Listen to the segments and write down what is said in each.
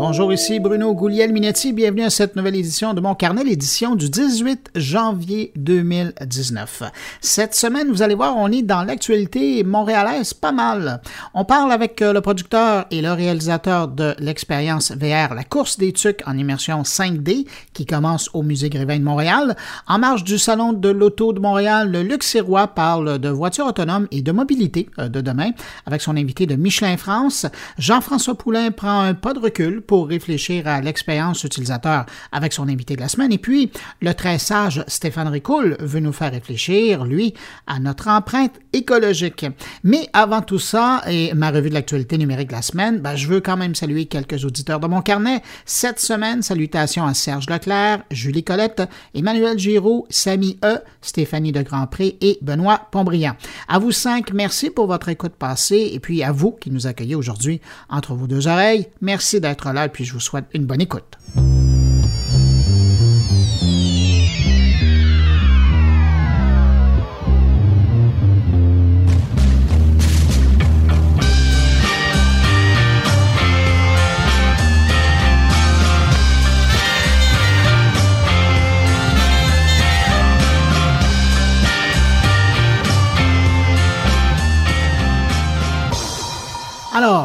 Bonjour, ici Bruno Gouliel-Minetti. Bienvenue à cette nouvelle édition de mon carnet, l'édition du 18 janvier 2019. Cette semaine, vous allez voir, on est dans l'actualité montréalaise pas mal. On parle avec euh, le producteur et le réalisateur de l'expérience VR, la course des tucs en immersion 5D, qui commence au Musée Grévin de Montréal. En marge du Salon de l'Auto de Montréal, le Luc Sirois parle de voitures autonomes et de mobilité euh, de demain avec son invité de Michelin France. Jean-François Poulain prend un pas de recul pour réfléchir à l'expérience utilisateur avec son invité de la semaine. Et puis, le très sage Stéphane Ricoul veut nous faire réfléchir, lui, à notre empreinte écologique. Mais avant tout ça, et ma revue de l'actualité numérique de la semaine, ben, je veux quand même saluer quelques auditeurs de mon carnet. Cette semaine, salutations à Serge Leclerc, Julie Colette, Emmanuel Giraud, Samy E, Stéphanie de Grandpré et Benoît Pombriand. À vous cinq, merci pour votre écoute passée et puis à vous qui nous accueillez aujourd'hui entre vos deux oreilles. Merci d'être là et puis je vous souhaite une bonne écoute.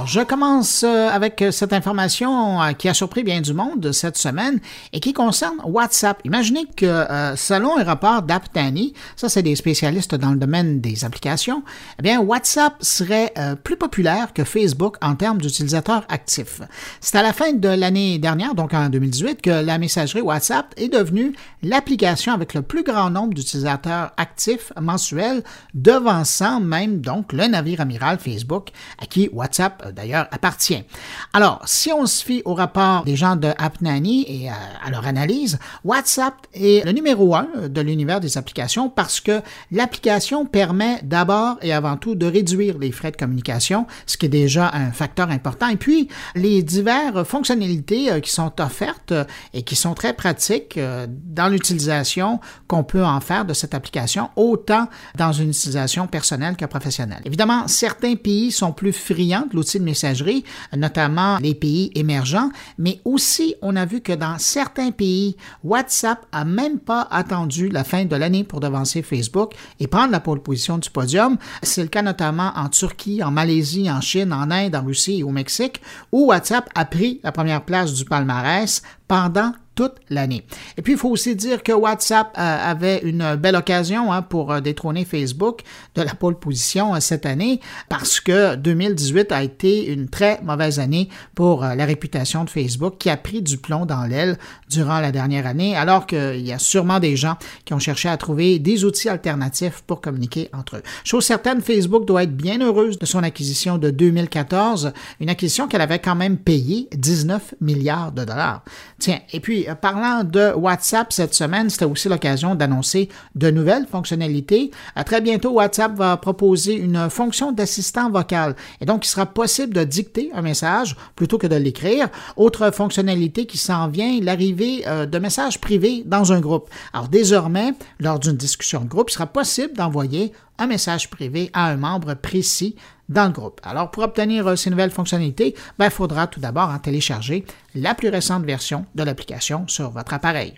Alors, je commence euh, avec euh, cette information euh, qui a surpris bien du monde cette semaine et qui concerne WhatsApp. Imaginez que selon un rapport d'Aptani, ça c'est des spécialistes dans le domaine des applications, eh bien WhatsApp serait plus populaire que Facebook en termes d'utilisateurs actifs. C'est à la fin de l'année dernière, donc en 2018, que la messagerie WhatsApp est devenue l'application avec le plus grand nombre d'utilisateurs actifs mensuels, devançant même donc le navire amiral Facebook à qui WhatsApp d'ailleurs appartient. Alors, si on se fie au rapport des gens de AppNanny et à, leur analyse, WhatsApp est le numéro un de l'univers des applications parce que l'application permet d'abord et avant tout de réduire les frais de communication, ce qui est déjà un facteur important. Et puis, les diverses fonctionnalités euh, qui sont offertes euh, et qui sont très pratiques dans l'utilisation qu'on peut en faire de cette application, autant dans une utilisation personnelle que professionnelle. Évidemment, certains pays sont plus friands l'outil messagerie, notamment les pays émergents, mais aussi on a vu que dans certains pays, WhatsApp a même pas attendu la fin de l'année pour devancer Facebook et prendre la pole position du podium. C'est le cas notamment en Turquie, en Malaisie, en Chine, en Inde, en Russie et au Mexique, où WhatsApp a pris la première place du palmarès pendant toute l'année. Et puis, il faut aussi dire que WhatsApp euh, avait une belle occasion hein, pour euh, détrôner Facebook de la pole position euh, cette année parce que 2018 a été une très mauvaise année pour la réputation de Facebook qui a pris du plomb dans l'aile durant la dernière année alors qu'il y a sûrement des gens qui ont cherché à trouver des outils alternatifs pour communiquer entre eux. Chose certaine, Facebook doit être bien heureuse de son acquisition de 2014, une acquisition qu'elle avait quand même payé 19 milliards de dollars. Tiens, et puis euh, parlant de WhatsApp cette semaine, c'était aussi l'occasion d'annoncer de nouvelles fonctionnalités. À très bientôt, WhatsApp va proposer une fonction d'assistant vocal. Et donc, il sera possible de dicter un message plutôt que de l'écrire. Autre fonctionnalité qui s'en vient, l'arrivée euh, de messages privés dans un groupe. Alors, désormais, lors d'une discussion de groupe, il sera possible d'envoyer un message privé à un membre précis dans le groupe. Alors, pour obtenir euh, ces nouvelles fonctionnalités, ben, il faudra tout d'abord en télécharger la plus récente version de l'application sur votre appareil.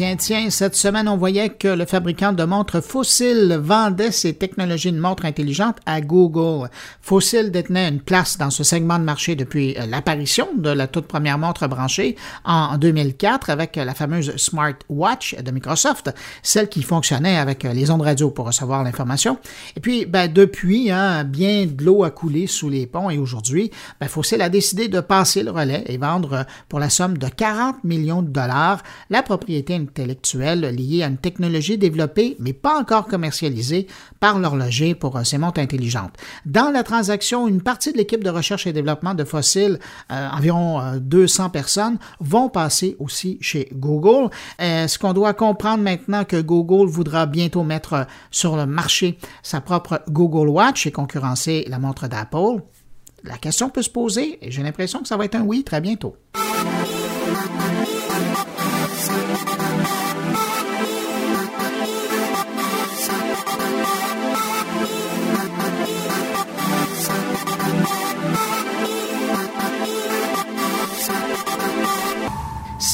Tiens, tiens, cette semaine, on voyait que le fabricant de montres Fossil vendait ses technologies de montres intelligentes à Google. Fossil détenait une place dans ce segment de marché depuis euh, l'apparition de la toute première montre branchée en 2004 avec la fameuse Smartwatch de Microsoft, celle qui fonctionnait avec euh, les ondes radio pour recevoir l'information. Et puis, ben, depuis, hein, bien de l'eau a coulé sous les ponts et aujourd'hui, ben, Fossil a décidé de passer le relais et vendre euh, pour la somme de 40 millions de dollars la propriété intellectuelle liée à une technologie développée mais pas encore commercialisée par l'horloger pour ces montres intelligentes. Dans la transaction, une partie de l'équipe de recherche et développement de fossiles, environ 200 personnes, vont passer aussi chez Google. Est-ce qu'on doit comprendre maintenant que Google voudra bientôt mettre sur le marché sa propre Google Watch et concurrencer la montre d'Apple? La question peut se poser et j'ai l'impression que ça va être un oui très bientôt.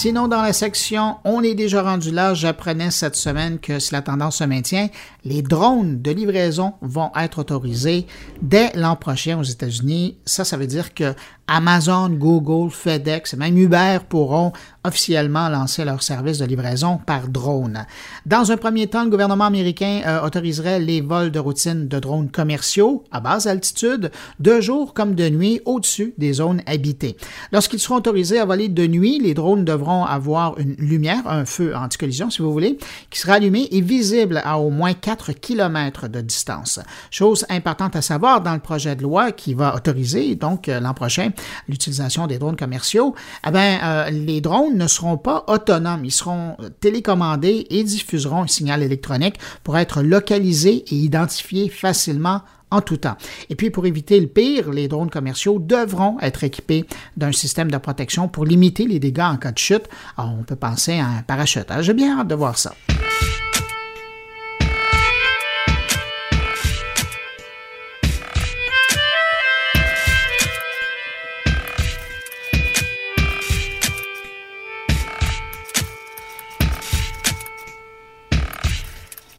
Sinon, dans la section On est déjà rendu là, j'apprenais cette semaine que si la tendance se maintient, les drones de livraison vont être autorisés dès l'an prochain aux États-Unis. Ça, ça veut dire que Amazon, Google, FedEx et même Uber pourront officiellement lancer leur service de livraison par drone. Dans un premier temps, le gouvernement américain euh, autoriserait les vols de routine de drones commerciaux à basse altitude, de jour comme de nuit, au-dessus des zones habitées. Lorsqu'ils seront autorisés à voler de nuit, les drones devront avoir une lumière, un feu anti-collision si vous voulez, qui sera allumé et visible à au moins 4 km de distance. Chose importante à savoir dans le projet de loi qui va autoriser donc euh, l'an prochain l'utilisation des drones commerciaux, eh bien, euh, les drones ne seront pas autonomes. Ils seront télécommandés et diffuseront un signal électronique pour être localisés et identifiés facilement en tout temps. Et puis, pour éviter le pire, les drones commerciaux devront être équipés d'un système de protection pour limiter les dégâts en cas de chute. Alors, on peut penser à un parachute. J'ai bien hâte de voir ça.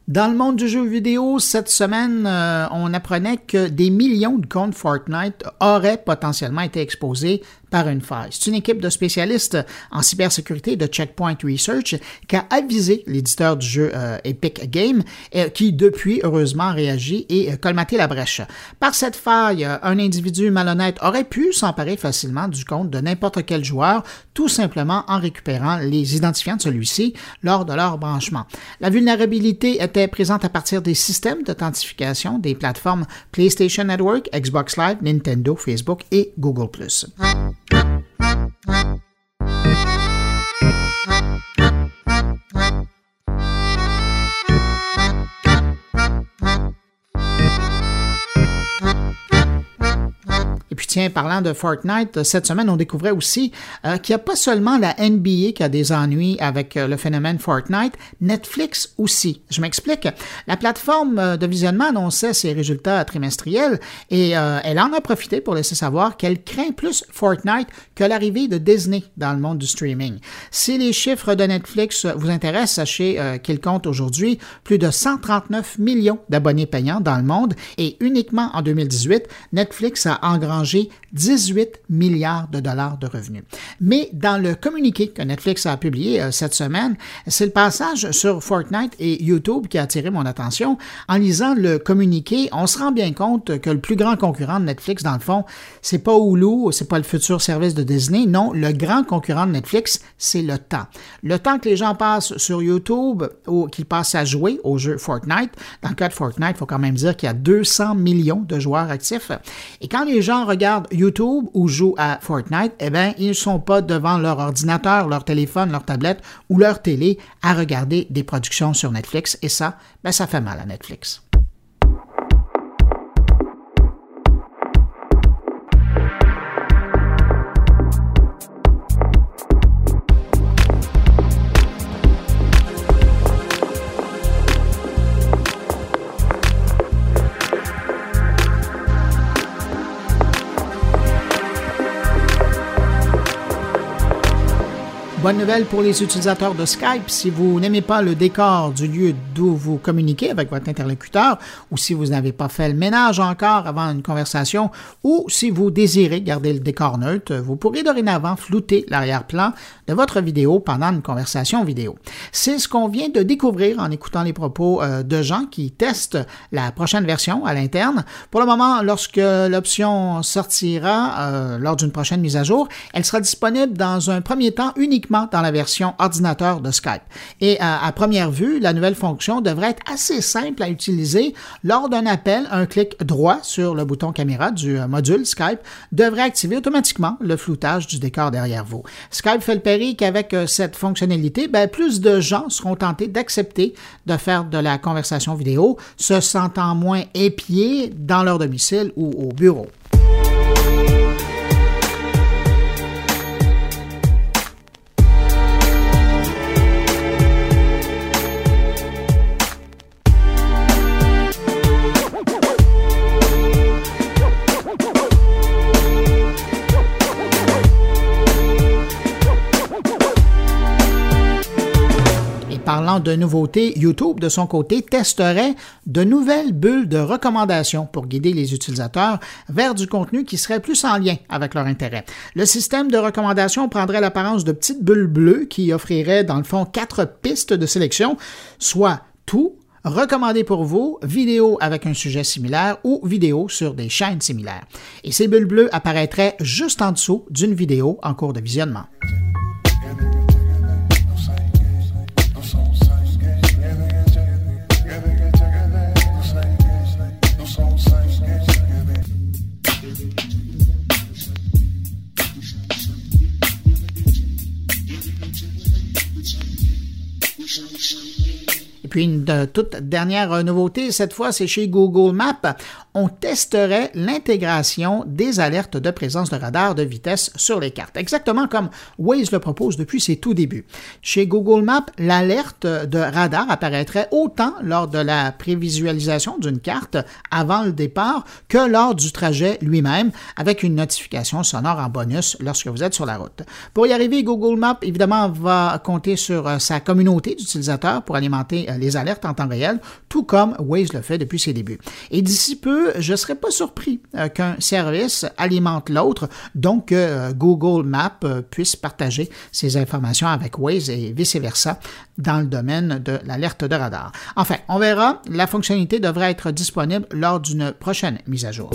Dans le monde du jeu vidéo, cette semaine, euh, on apprenait que des millions de comptes Fortnite auraient potentiellement été exposés par une faille. C'est une équipe de spécialistes en cybersécurité de Checkpoint Research qui a avisé l'éditeur du jeu euh, Epic Games, euh, qui depuis, heureusement, réagi et colmaté la brèche. Par cette faille, un individu malhonnête aurait pu s'emparer facilement du compte de n'importe quel joueur, tout simplement en récupérant les identifiants de celui-ci lors de leur branchement. La vulnérabilité était présente à partir des systèmes d'authentification des plateformes PlayStation Network, Xbox Live, Nintendo, Facebook et Google ⁇ puis tiens, parlant de Fortnite, cette semaine, on découvrait aussi euh, qu'il n'y a pas seulement la NBA qui a des ennuis avec euh, le phénomène Fortnite, Netflix aussi. Je m'explique. La plateforme euh, de visionnement annonçait ses résultats trimestriels et elle en a profité pour laisser savoir qu'elle craint plus Fortnite que l'arrivée de Disney dans le monde du streaming. Si les chiffres de Netflix vous intéressent, sachez qu'il compte aujourd'hui plus de 139 millions d'abonnés payants dans le monde et uniquement en 2018, Netflix a engrangé 18 milliards de dollars de revenus. Mais dans le communiqué que Netflix a publié euh, cette semaine, c'est le passage sur Fortnite et YouTube qui a attiré mon attention. En lisant le communiqué, on se rend bien compte que le plus grand concurrent de Netflix, dans le fond, c'est pas Hulu, c'est pas le futur service de Disney. Non, le grand concurrent de Netflix, c'est le temps. Le temps que les gens passent sur YouTube ou qu'ils passent à jouer au jeu Fortnite. Dans le cas de Fortnite, il faut quand même dire qu'il y a 200 millions de joueurs actifs. Et quand les gens regardent YouTube ou jouent à Fortnite, eh bien, ils ne sont pas devant leur ordinateur, leur téléphone, leur tablette ou leur télé à regarder des productions sur Netflix. Et ça, ben, ça fait mal à Netflix. Bonne nouvelle pour les utilisateurs de Skype. Si vous n'aimez pas le décor du lieu d'où vous communiquez avec votre interlocuteur, ou si vous n'avez pas fait le ménage encore avant une conversation, ou si vous désirez garder le décor neutre, vous pourrez dorénavant flouter l'arrière-plan de votre vidéo pendant une conversation vidéo. C'est ce qu'on vient de découvrir en écoutant les propos euh, de gens qui testent la prochaine version à l'interne. Pour le moment, lorsque l'option sortira euh, lors d'une prochaine mise à jour, elle sera disponible dans un premier temps uniquement dans la version ordinateur de Skype. Et à première vue, la nouvelle fonction devrait être assez simple à utiliser. Lors d'un appel, un clic droit sur le bouton caméra du module Skype devrait activer automatiquement le floutage du décor derrière vous. Skype fait le pari qu'avec cette fonctionnalité, ben, plus de gens seront tentés d'accepter de faire de la conversation vidéo, se sentant moins épiés dans leur domicile ou au bureau. De nouveautés, YouTube, de son côté, testerait de nouvelles bulles de recommandation pour guider les utilisateurs vers du contenu qui serait plus en lien avec leur intérêt. Le système de recommandation prendrait l'apparence de petites bulles bleues qui offriraient, dans le fond, quatre pistes de sélection, soit tout, recommandé pour vous, vidéo avec un sujet similaire ou vidéo sur des chaînes similaires. Et ces bulles bleues apparaîtraient juste en dessous d'une vidéo en cours de visionnement. Et puis une toute dernière nouveauté, cette fois c'est chez Google Maps on testerait l'intégration des alertes de présence de radar de vitesse sur les cartes, exactement comme Waze le propose depuis ses tout débuts. Chez Google Maps, l'alerte de radar apparaîtrait autant lors de la prévisualisation d'une carte avant le départ que lors du trajet lui-même, avec une notification sonore en bonus lorsque vous êtes sur la route. Pour y arriver, Google Maps, évidemment, va compter sur euh, sa communauté d'utilisateurs pour alimenter euh, les alertes en temps réel, tout comme Waze le fait depuis ses débuts. Et d'ici peu, je ne serais pas surpris euh, qu'un service alimente l'autre, donc que euh, Google Maps euh, puisse partager ces informations avec Waze et vice-versa dans le domaine de l'alerte de radar. Enfin, on verra, la fonctionnalité devrait être disponible lors d'une prochaine mise à jour.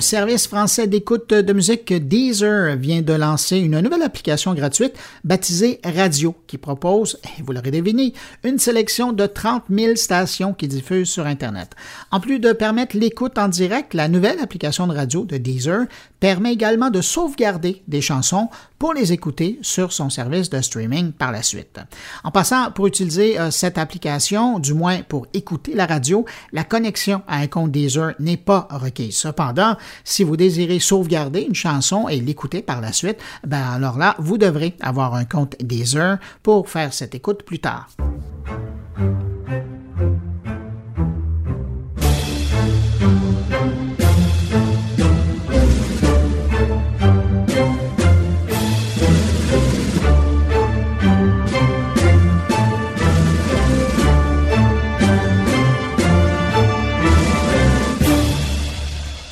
Le service français d'écoute de musique Deezer vient de lancer une nouvelle application gratuite baptisée Radio qui propose, vous l'aurez deviné, une sélection de 30 000 stations qui diffusent sur Internet. En plus de permettre l'écoute en direct, la nouvelle application de radio de Deezer permet également de sauvegarder des chansons pour les écouter sur son service de streaming par la suite. En passant, pour utiliser euh, cette application, du moins pour écouter la radio, la connexion à un compte Deezer n'est pas requise. Cependant, si vous désirez sauvegarder une chanson et l'écouter par la suite, ben alors là, vous devrez avoir un compte Deezer pour faire cette écoute plus tard.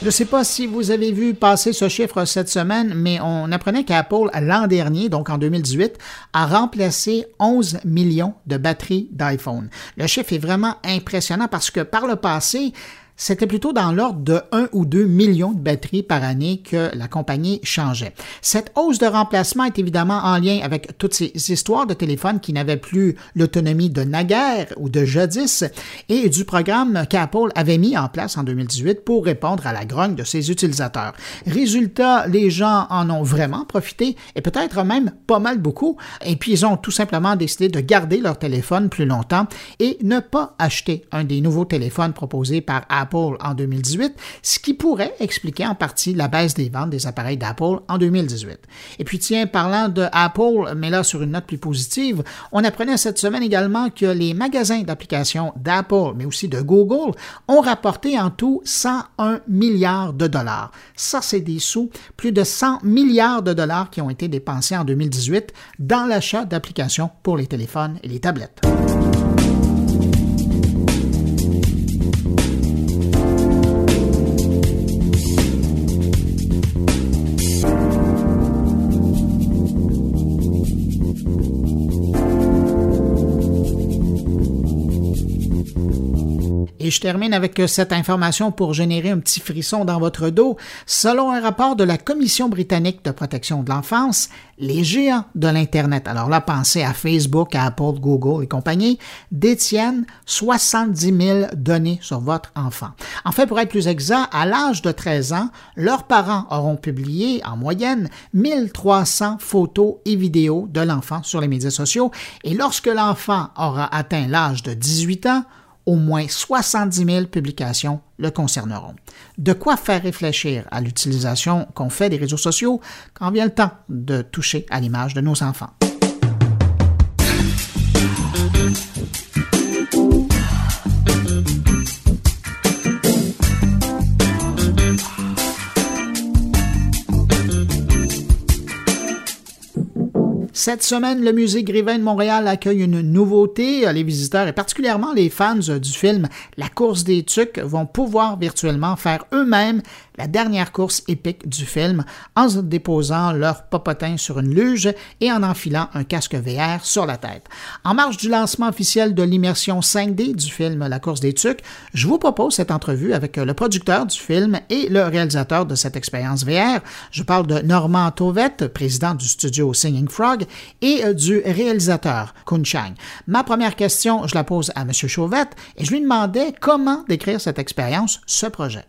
Ne sais pas si vous avez vu passer ce chiffre cette semaine, mais on apprenait qu'Apple, l'an dernier, donc en 2018, a remplacé 11 millions de batteries d'iPhone. Le chiffre est vraiment impressionnant parce que par le passé, c'était plutôt dans l'ordre de 1 ou 2 millions de batteries par année que la compagnie changeait. Cette hausse de remplacement est évidemment en lien avec toutes ces histoires de téléphones qui n'avaient plus l'autonomie de naguère ou de jadis et du programme qu'Apple avait mis en place en 2018 pour répondre à la grogne de ses utilisateurs. Résultat, les gens en ont vraiment profité et peut-être même pas mal beaucoup et puis ils ont tout simplement décidé de garder leur téléphone plus longtemps et ne pas acheter un des nouveaux téléphones proposés par Apple en 2018, ce qui pourrait expliquer en partie la baisse des ventes des appareils d'Apple en 2018. Et puis tiens, parlant de Apple, mais là sur une note plus positive, on apprenait cette semaine également que les magasins d'applications d'Apple, mais aussi de Google, ont rapporté en tout 101 milliards de dollars. Ça, c'est des sous, plus de 100 milliards de dollars qui ont été dépensés en 2018 dans l'achat d'applications pour les téléphones et les tablettes. Je termine avec cette information pour générer un petit frisson dans votre dos. Selon un rapport de la Commission britannique de protection de l'enfance, les géants de l'Internet, alors là, pensez à Facebook, à Apple, Google et compagnie, détiennent 70 000 données sur votre enfant. En fait, pour être plus exact, à l'âge de 13 ans, leurs parents auront publié en moyenne 1300 photos et vidéos de l'enfant sur les médias sociaux et lorsque l'enfant aura atteint l'âge de 18 ans, au moins 70 000 publications le concerneront. De quoi faire réfléchir à l'utilisation qu'on fait des réseaux sociaux quand vient le temps de toucher à l'image de nos enfants. Cette semaine, le Musée Grévin de Montréal accueille une nouveauté. Les visiteurs et particulièrement les fans du film La course des tucs vont pouvoir virtuellement faire eux-mêmes la dernière course épique du film en déposant leur popotin sur une luge et en enfilant un casque VR sur la tête. En marge du lancement officiel de l'immersion 5D du film La course des tucs, je vous propose cette entrevue avec le producteur du film et le réalisateur de cette expérience VR. Je parle de Normand Tauvette, président du studio Singing Frog, et euh, du réalisateur Kun Chang. Ma première question, je la pose à M. Chauvette et je lui demandais comment décrire cette expérience, ce projet.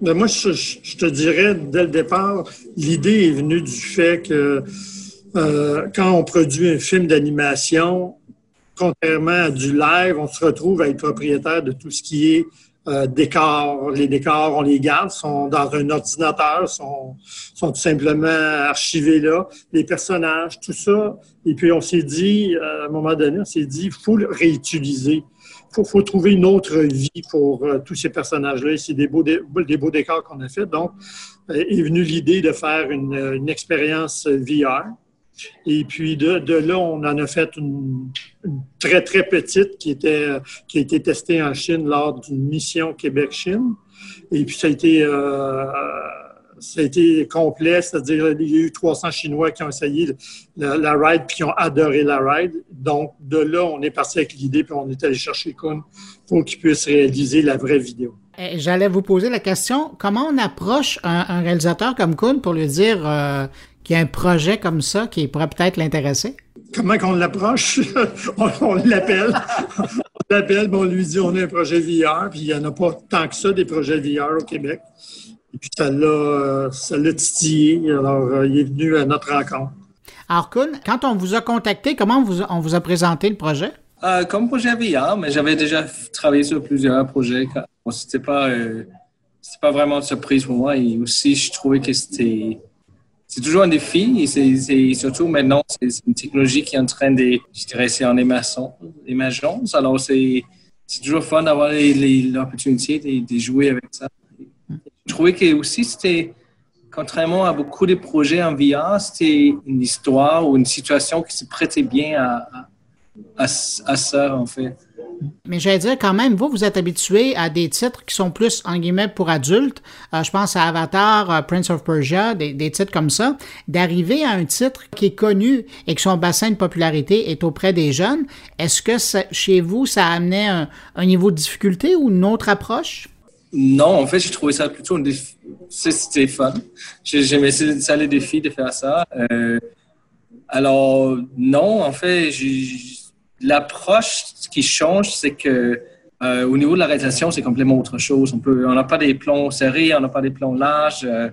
Ben, moi, je, te dirais, dès le départ, l'idée est venue du fait que euh, quand on produit un film d'animation, contrairement à du live, on se retrouve à être propriétaire de tout ce qui est euh, décors. Les décors, on les garde, sont dans un ordinateur, sont, sont tout simplement archivés là. Les personnages, tout ça. Et puis, on s'est dit, à un moment donné, on s'est dit, il faut le réutiliser faut, faut trouver une autre vie pour euh, tous ces personnages-là. C'est des beaux, des, beaux décors qu'on a fait. Donc, euh, est venue l'idée de faire une, une, expérience VR. Et puis de, de, là, on en a fait une, très, très petite qui, était, qui a été testée en Chine lors d'une mission Québec-Chine. Et puis ça a été euh, ça a été complet, c'est-à-dire il y a eu 300 Chinois qui ont essayé la, ride puis qui ont adoré la ride. Donc, de là, on est parti avec l'idée puis on est allé chercher Kuhn pour qu'il puisse réaliser la vraie vidéo. Eh, j'allais vous poser la question, comment on approche un, réalisateur comme Kuhn pour lui dire euh, qu'il y a un projet comme ça qui pourrait peut-être l'intéresser? Comment qu'on l'approche? on, l'appelle. on l'appelle, on lui dit on a un projet VR, puis il n'y en a pas tant que ça des projets VR au Québec. Et puis ça l'a, titillé. Alors, euh, il est venu à notre rencontre. Alors, Kun, quand on vous a contacté, comment on vous a présenté le projet? Euh, comme projet VR, mais j'avais déjà travaillé sur plusieurs projets. Bon, c'était pas, euh, pas vraiment une surprise pour moi. Et aussi, je trouvais que c'était c'est toujours un défi et c'est surtout maintenant, c'est une technologie qui est en train de, je dirais, c'est en émergence. Alors, c'est toujours fun d'avoir l'opportunité de, de, jouer avec ça. Je trouvais que aussi c'était, contrairement à beaucoup de projets en VR, c'était une histoire ou une situation qui se prêtait bien à, à, ça, en fait. Mais j'allais dire quand même, vous, vous êtes habitué à des titres qui sont plus, en guillemets, pour adultes. Euh, je pense à Avatar, euh, Prince of Persia, des, des titres comme ça. D'arriver à un titre qui est connu et que son bassin de popularité est auprès des jeunes, est-ce que chez vous, ça amenait un, un niveau de difficulté ou une autre approche? Non, en fait, j'ai trouvé ça plutôt un défi. C'était fun. J'aimais ça, les défis de faire ça. Euh, alors, non, en fait, l'approche qui change, c'est que euh, au niveau de la réalisation, c'est complètement autre chose. On peut, on n'a pas des plans serrés, on n'a pas des plans larges. Euh,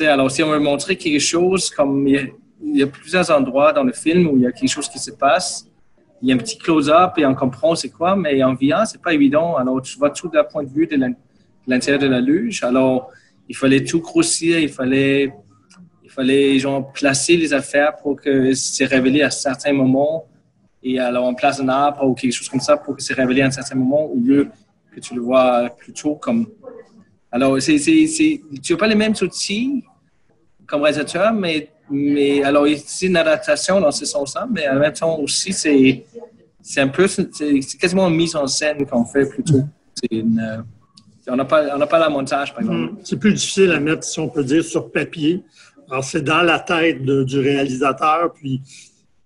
alors, si on veut montrer quelque chose, comme il y, a, plusieurs endroits dans le film où il y a quelque chose qui se passe, il y a un petit close-up et on comprend c'est quoi, mais en VR, c'est pas évident. Alors, tu vois tout d'un point de vue de l'intérieur de la luge. Alors, il fallait tout grossir, il fallait, il fallait genre, placer les affaires pour que c'est révélé à certains moments. Et alors, on place un arbre ou quelque chose comme ça pour que c'est révélé à un certain moment au lieu que tu le vois plutôt comme. Alors, c'est, c'est, tu n'as pas les mêmes outils comme réalisateur, mais, mais alors, c'est une adaptation dans ce sens-là, mais en même temps aussi, c'est, c'est un peu, c'est, quasiment une mise en scène qu'on fait plutôt. C'est une, on n'a pas, pas la montage, par exemple. Hmm. C'est plus difficile à mettre, si on peut dire, sur papier. Alors, c'est dans la tête du réalisateur, puis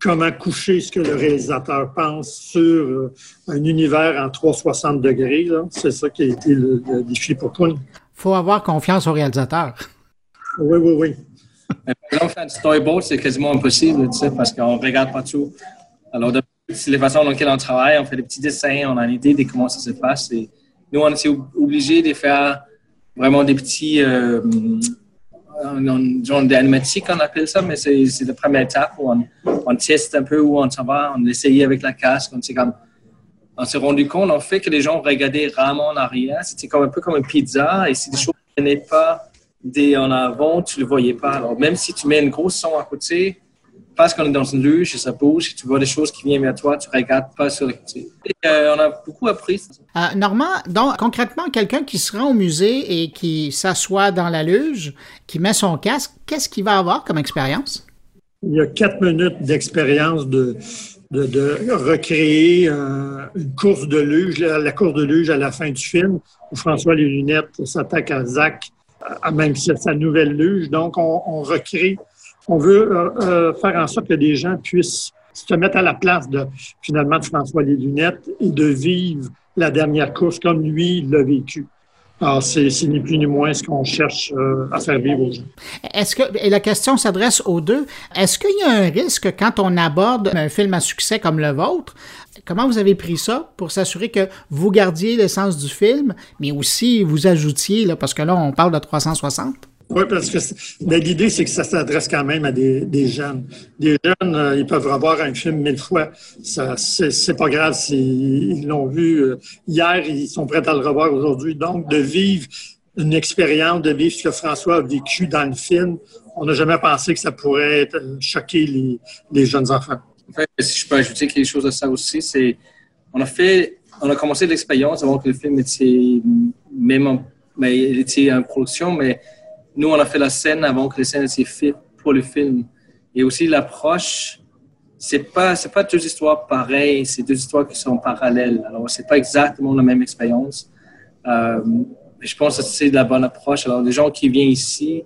comment coucher ce que le réalisateur pense sur euh, un univers en 360 degrés. C'est ça qui a été le, défi pour toi. Il faut avoir confiance au réalisateur. Oui, oui, oui. Par exemple, faire un storyboard, c'est quasiment impossible, tu sais, parce qu'on ne regarde pas tout. Alors, c'est les façons dans lesquelles on travaille, on fait des petits dessins, on a une idée de comment ça se passe. Et nous, on est obligé de faire vraiment des petits, euh, genre d'animatique, on appelle ça, mais c'est la première étape où on, on, teste un peu où on s'en va, on essaye avec la casque, on s'est comme, on s'est rendu compte en fait que les gens regardaient rarement en arrière, c'était comme un peu comme une pizza, et si des choses ne pas en avant, tu ne le voyais pas. Alors même si tu mets une grosse son à côté, parce qu'on est dans une luge et ça bouge, et tu vois des choses qui viennent vers toi, tu ne regardes pas sur le côté. Euh, on a beaucoup appris. Euh, Normand, donc concrètement, quelqu'un qui se rend au musée et qui s'assoit dans la luge, qui met son casque, qu'est-ce qu'il va avoir comme expérience? Il y a quatre minutes d'expérience de, de, recréer une course de luge, la, course de luge à la fin du film, où François Les Lunettes s'attaque à Zach, à même si c'est sa nouvelle luge. Donc, on, on recrée on veut euh, euh, faire en sorte que les gens puissent se mettre à la place de finalement de François Les Lunettes et de vivre la dernière course comme lui l'a vécu. Alors, c'est ni plus ni moins ce qu'on cherche euh, à faire vivre aux gens. Est-ce que, et la question s'adresse aux deux, est-ce qu'il y a un risque quand on aborde un film à succès comme le vôtre? Comment vous avez pris ça pour s'assurer que vous gardiez l'essence du film, mais aussi vous ajoutiez, là, parce que là, on parle de 360? Oui, parce que l'idée, c'est que ça s'adresse quand même à des, jeunes. Des jeunes, euh, ils peuvent revoir un film mille fois. Ça, c'est pas grave s'ils l'ont vu euh, hier, ils sont prêts à le revoir aujourd'hui. Donc, de vivre une expérience, de vivre ce que François a vécu dans le film, on n'a jamais pensé que ça pourrait euh, choquer les, jeunes enfants. En fait, si je peux ajouter quelque chose à ça aussi, c'est on a fait, on a commencé l'expérience avant que le film était même en, mais il était en production, mais nous, on a fait la scène avant que les scènes soient faites pour le film. Et aussi, l'approche, c'est pas, c'est pas deux histoires pareilles, c'est deux histoires qui sont parallèles. Alors, c'est pas exactement la même expérience. Euh, je pense que c'est la bonne approche. Alors, les gens qui viennent ici,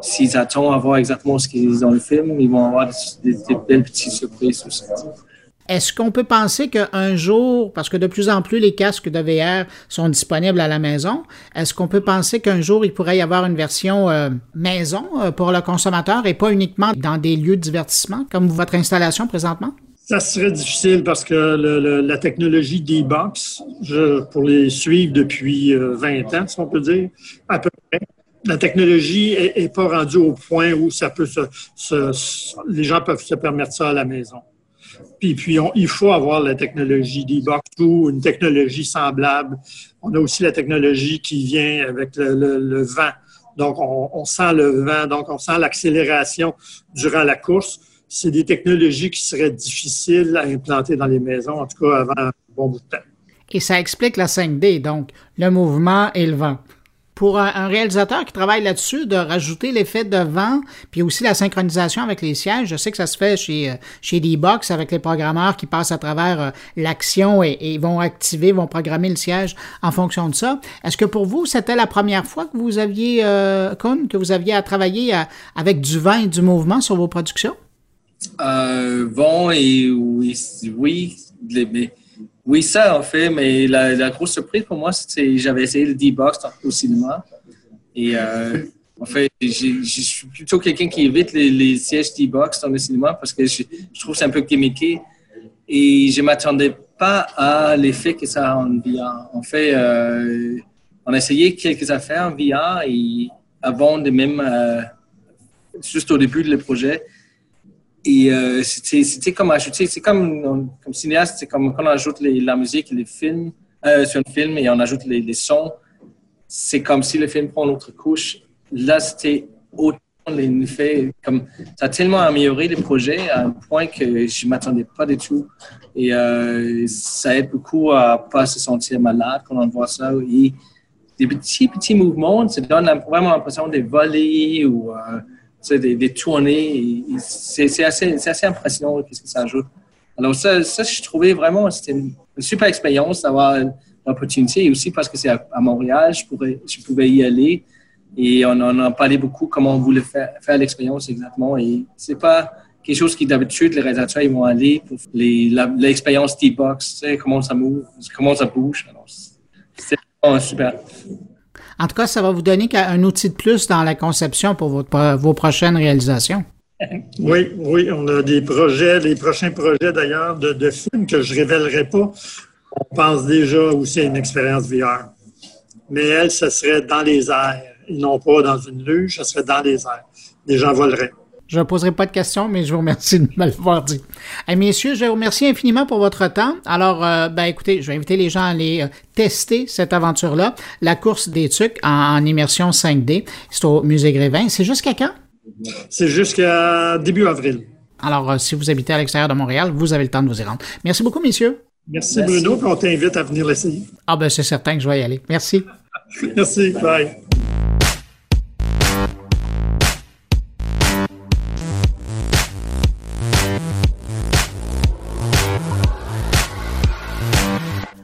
s'ils attendent à voir exactement ce qu'ils ont dans le film, ils vont avoir des, des belles petites surprises aussi. Est-ce qu'on peut penser qu'un jour, parce que de plus en plus les casques de VR sont disponibles à la maison, est-ce qu'on peut penser qu'un jour il pourrait y avoir une version euh, maison euh, pour le consommateur et pas uniquement dans des lieux de divertissement comme votre installation présentement? Ça serait difficile parce que la technologie des box, pour les suivre depuis 20 euh, ans, si on peut dire, à peu près, la technologie est, pas rendue au point où ça peut les gens peuvent se permettre ça à la maison. Puis, puis il faut avoir la technologie d'e-box ou une technologie semblable. On a aussi la technologie qui vient avec le, vent. Donc, on, sent le vent, donc on sent l'accélération durant la course. C'est des technologies qui seraient difficiles à implanter dans les maisons, en tout cas avant un bon bout de temps. Et ça explique la 5D, donc le mouvement et le vent pour un, réalisateur qui travaille là-dessus, de rajouter l'effet de vent, puis aussi la synchronisation avec les sièges. Je sais que ça se fait chez, euh, chez D-Box avec les programmeurs qui passent à travers euh, l'action et, vont activer, vont programmer le siège en fonction de ça. Est-ce que pour vous, c'était la première fois que vous aviez, euh, que vous aviez à travailler avec du vent et du mouvement sur vos productions? Euh, vent et oui, oui mais oui, ça, en fait, mais la, grosse surprise pour moi, c'est j'avais essayé le D-Box au cinéma. Et euh, en fait, je suis plutôt quelqu'un qui évite les, sièges D-Box dans le cinéma parce que je, trouve que c'est un peu gimmické. Et je ne m'attendais pas à l'effet que ça a en VR. En fait, euh, on a essayé quelques affaires en VR et avant de même, euh, juste au début du projet, et euh, c'était comme ajouter, c'est comme, comme cinéaste, c'est comme quand on ajoute la musique les films euh, sur un film et on ajoute les, sons, c'est comme si le film prend une autre couche. Là, c'était autant l'effet, comme ça a tellement amélioré le projet à un point que je ne m'attendais pas du tout. Et euh, ça aide beaucoup à pas se sentir malade quand on voit ça. Et des petits, petits mouvements, ça donne vraiment l'impression de voler ou des, tournées. C'est assez, impressionnant ce que ça ajoute. Alors ça, je trouvais vraiment, c'était une, super expérience d'avoir l'opportunité et aussi parce que c'est à, Montréal, je, pouvais y aller et on en a parlé beaucoup comment on voulait faire, l'expérience exactement et c'est pas quelque chose qui d'habitude les réalisateurs ils vont aller pour l'expérience T-Box, tu sais, comment ça bouge, comment ça bouge. C'est super. En tout cas, ça va vous donner un outil de plus dans la conception pour vos prochaines réalisations. Oui, oui, on a des projets, les prochains projets d'ailleurs de, de, films que je ne révélerai pas. On pense déjà aussi à une expérience VR. Mais elle, ce serait dans les airs, et non pas dans une luge, ce serait dans les airs. Les gens voleraient. Je ne poserai pas de questions, mais je vous remercie de me l'avoir dit. messieurs, je vous remercie infiniment pour votre temps. Alors, euh, ben, écoutez, je vais inviter les gens à aller euh, tester cette aventure-là, la course des tucs en, immersion 5D. C'est au Musée Grévin. C'est jusqu'à quand? C'est jusqu'à début avril. Alors, euh, si vous habitez à l'extérieur de Montréal, vous avez le temps de vous y rendre. Merci beaucoup, messieurs. Merci, Bruno, puis on t'invite à venir l'essayer. Ah ben c'est certain que je vais y aller. Merci. Merci, bye.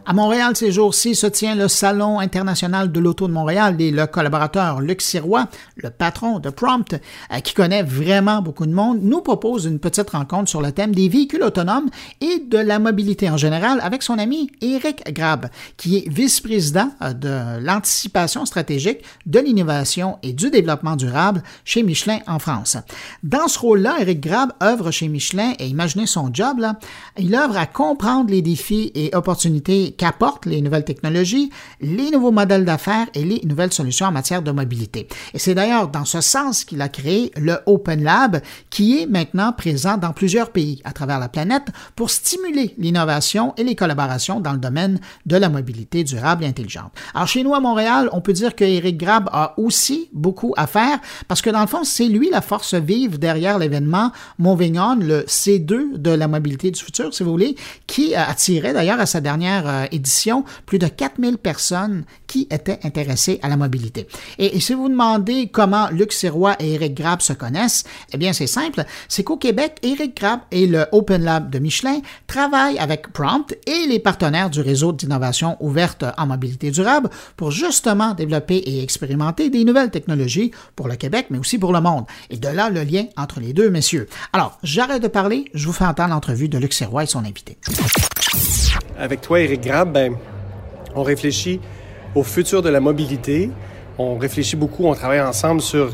À Montréal, ces jours-ci, se tient le Salon international de l'auto de Montréal et le collaborateur Luc Sirois, le patron de Prompt, euh, qui connaît vraiment beaucoup de monde, nous propose une petite rencontre sur le thème des véhicules autonomes et de la mobilité en général avec son ami Éric Grab, qui est vice-président euh, de l'anticipation stratégique, de l'innovation et du développement durable chez Michelin en France. Dans ce rôle-là, Éric Grab œuvre chez Michelin et imaginez son job, là, il œuvre à comprendre les défis et opportunités qu'apportent les nouvelles technologies, les nouveaux modèles d'affaires et les nouvelles solutions en matière de mobilité. Et c'est d'ailleurs dans ce sens qu'il a créé le Open Lab, qui est maintenant présent dans plusieurs pays à travers la planète pour stimuler l'innovation et les collaborations dans le domaine de la mobilité durable et intelligente. Alors chez nous à Montréal, on peut dire que Eric Grab a aussi beaucoup à faire parce que dans le fond, c'est lui la force vive derrière l'événement Moving le C2 de la mobilité du futur, si vous voulez, qui attirait d'ailleurs à sa dernière euh, édition plus de 4000 personnes qui étaient intéressées à la mobilité. Et, si vous demandez comment Luc Sirois et Eric Grab se connaissent, eh bien c'est simple, c'est qu'au Québec, Eric Grab et le Open Lab de Michelin travaillent avec Prompt et les partenaires du réseau d'innovation ouverte en mobilité durable pour justement développer et expérimenter des nouvelles technologies pour le Québec, mais aussi pour le monde. Et de là le lien entre les deux messieurs. Alors, j'arrête de parler, je vous fais entendre l'entrevue de Luc Sirois et son invité. Avec toi, Eric Grab, ben, on réfléchit au futur de la mobilité. On réfléchit beaucoup, on travaille ensemble sur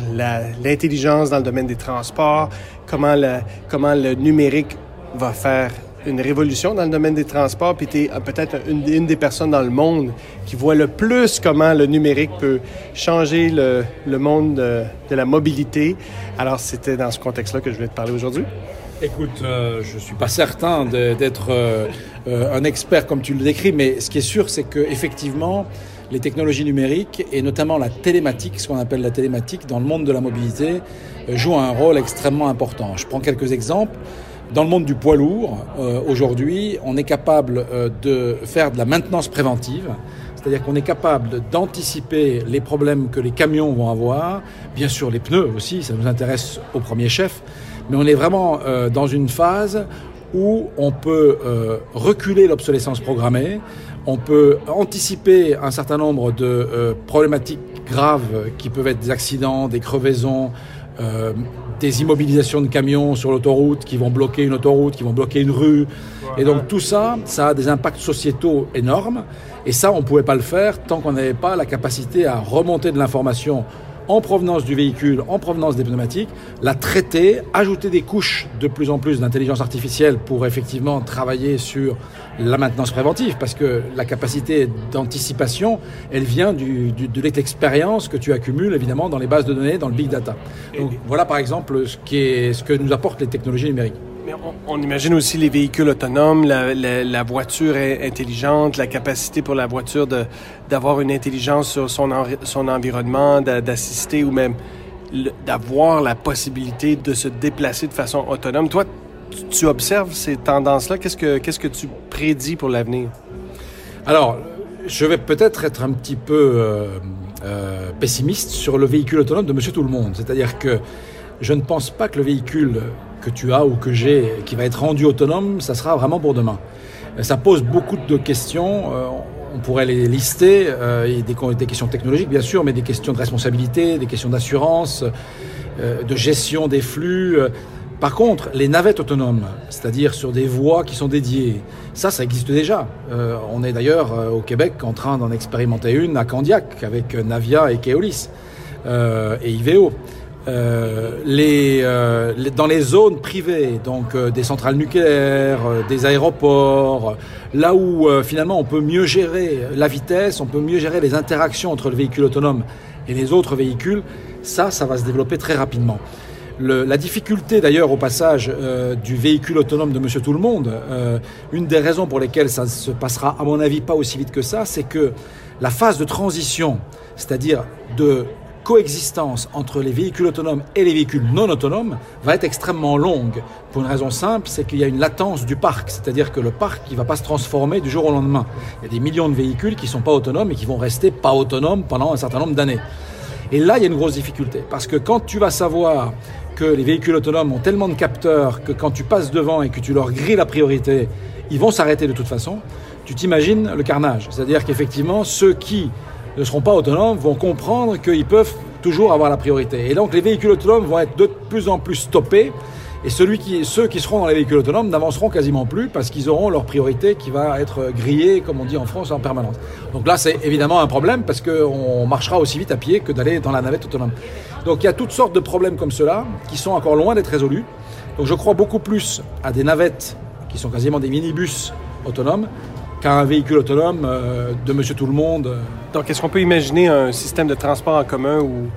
l'intelligence dans le domaine des transports, comment le, comment le numérique va faire une révolution dans le domaine des transports, puis tu es peut-être une, des personnes dans le monde qui voit le plus comment le numérique peut changer le, le monde de, de, la mobilité. Alors, c'était dans ce contexte-là que je voulais te parler aujourd'hui. Écoute, euh, je ne suis pas certain d'être euh, euh, un expert comme tu le décris, mais ce qui est sûr, c'est qu'effectivement, les technologies numériques, et notamment la télématique, ce qu'on appelle la télématique dans le monde de la mobilité, jouent un rôle extrêmement important. Je prends quelques exemples. Dans le monde du poids lourd, aujourd'hui, on est capable de faire de la maintenance préventive, c'est-à-dire qu'on est capable d'anticiper les problèmes que les camions vont avoir, bien sûr les pneus aussi, ça nous intéresse au premier chef, mais on est vraiment euh, dans une phase où on peut euh, reculer l'obsolescence programmée, on peut anticiper un certain nombre de euh, problématiques graves qui peuvent être des accidents, des crevaisons, des immobilisations de camions sur l'autoroute qui vont bloquer une autoroute, qui vont bloquer une rue. Et donc tout ça, ça a des impacts sociétaux énormes. Et ça, on ne pouvait pas le faire tant qu'on n'avait pas la capacité à remonter de l'information en provenance du véhicule, en provenance des pneumatiques, la traiter, ajouter des couches de plus en plus d'intelligence artificielle pour effectivement travailler sur la maintenance préventive, parce que la capacité d'anticipation, elle vient du, de l'expérience que tu accumules évidemment dans les bases de données, dans le big data. Donc voilà par exemple ce, qui est, ce que nous apportent les technologies numériques on, imagine aussi les véhicules autonomes, la, voiture intelligente, la capacité pour la voiture d'avoir une intelligence sur son, environnement, d'assister ou même d'avoir la possibilité de se déplacer de façon autonome. Toi, tu, observes ces tendances-là? Qu'est-ce que, qu'est-ce que tu prédis pour l'avenir? Alors, je vais peut-être être un petit peu euh, euh, pessimiste sur le véhicule autonome de Monsieur Tout le Monde. C'est-à-dire que je ne pense pas que le véhicule que tu as ou que j'ai qui va être rendu autonome, ça sera vraiment pour demain. Ça pose beaucoup de questions. Euh, on pourrait les lister, euh, des, questions technologiques bien sûr, mais des questions de responsabilité, des questions d'assurance, euh, de gestion des flux. Par contre, les navettes autonomes, c'est-à-dire sur des voies qui sont dédiées, ça, ça existe déjà. Euh, on est d'ailleurs euh, au Québec en train d'en expérimenter une à Candiac avec Navia et Keolis euh, et IVEO. Les, les, dans les zones privées, donc des centrales nucléaires, des aéroports, là où finalement on peut mieux gérer la vitesse, on peut mieux gérer les interactions entre le véhicule autonome et les autres véhicules, ça, ça va se développer très rapidement. La difficulté d'ailleurs au passage euh, du véhicule autonome de Monsieur Tout le Monde, euh, une des raisons pour lesquelles ça se passera à mon avis pas aussi vite que ça, c'est que la phase de transition, c'est-à-dire de coexistence entre les véhicules autonomes et les véhicules non autonomes va être extrêmement longue. Pour une raison simple, c'est qu'il y a une latence du parc, c'est-à-dire que le parc ne va pas se transformer du jour au lendemain. Il y a des millions de véhicules qui ne sont pas autonomes et qui vont rester pas autonomes pendant un certain nombre d'années. Et là, il y a une grosse difficulté, parce que quand tu vas savoir que les véhicules autonomes ont tellement de capteurs que quand tu passes devant et que tu leur grilles la priorité, ils vont s'arrêter de toute façon. Tu t'imagines le carnage. C'est-à-dire qu'effectivement, ceux qui ne seront pas autonomes vont comprendre qu'ils peuvent toujours avoir la priorité. Et donc les véhicules autonomes vont être de plus en plus stoppés et ceux qui seront dans les véhicules autonomes n'avanceront quasiment plus parce qu'ils auront leur priorité qui va être grillée, comme on dit en France, en permanence. Donc là, c'est évidemment un problème parce qu'on marchera aussi vite à pied que d'aller dans la navette autonome. Donc il y a toutes sortes de problèmes comme cela qui sont encore loin d'être résolus. Donc je crois beaucoup plus à des navettes qui sont quasiment des minibus autonomes qu'à un véhicule autonome euh, de Monsieur Tout le Monde. Donc est-ce qu'on peut imaginer un système de transport en commun où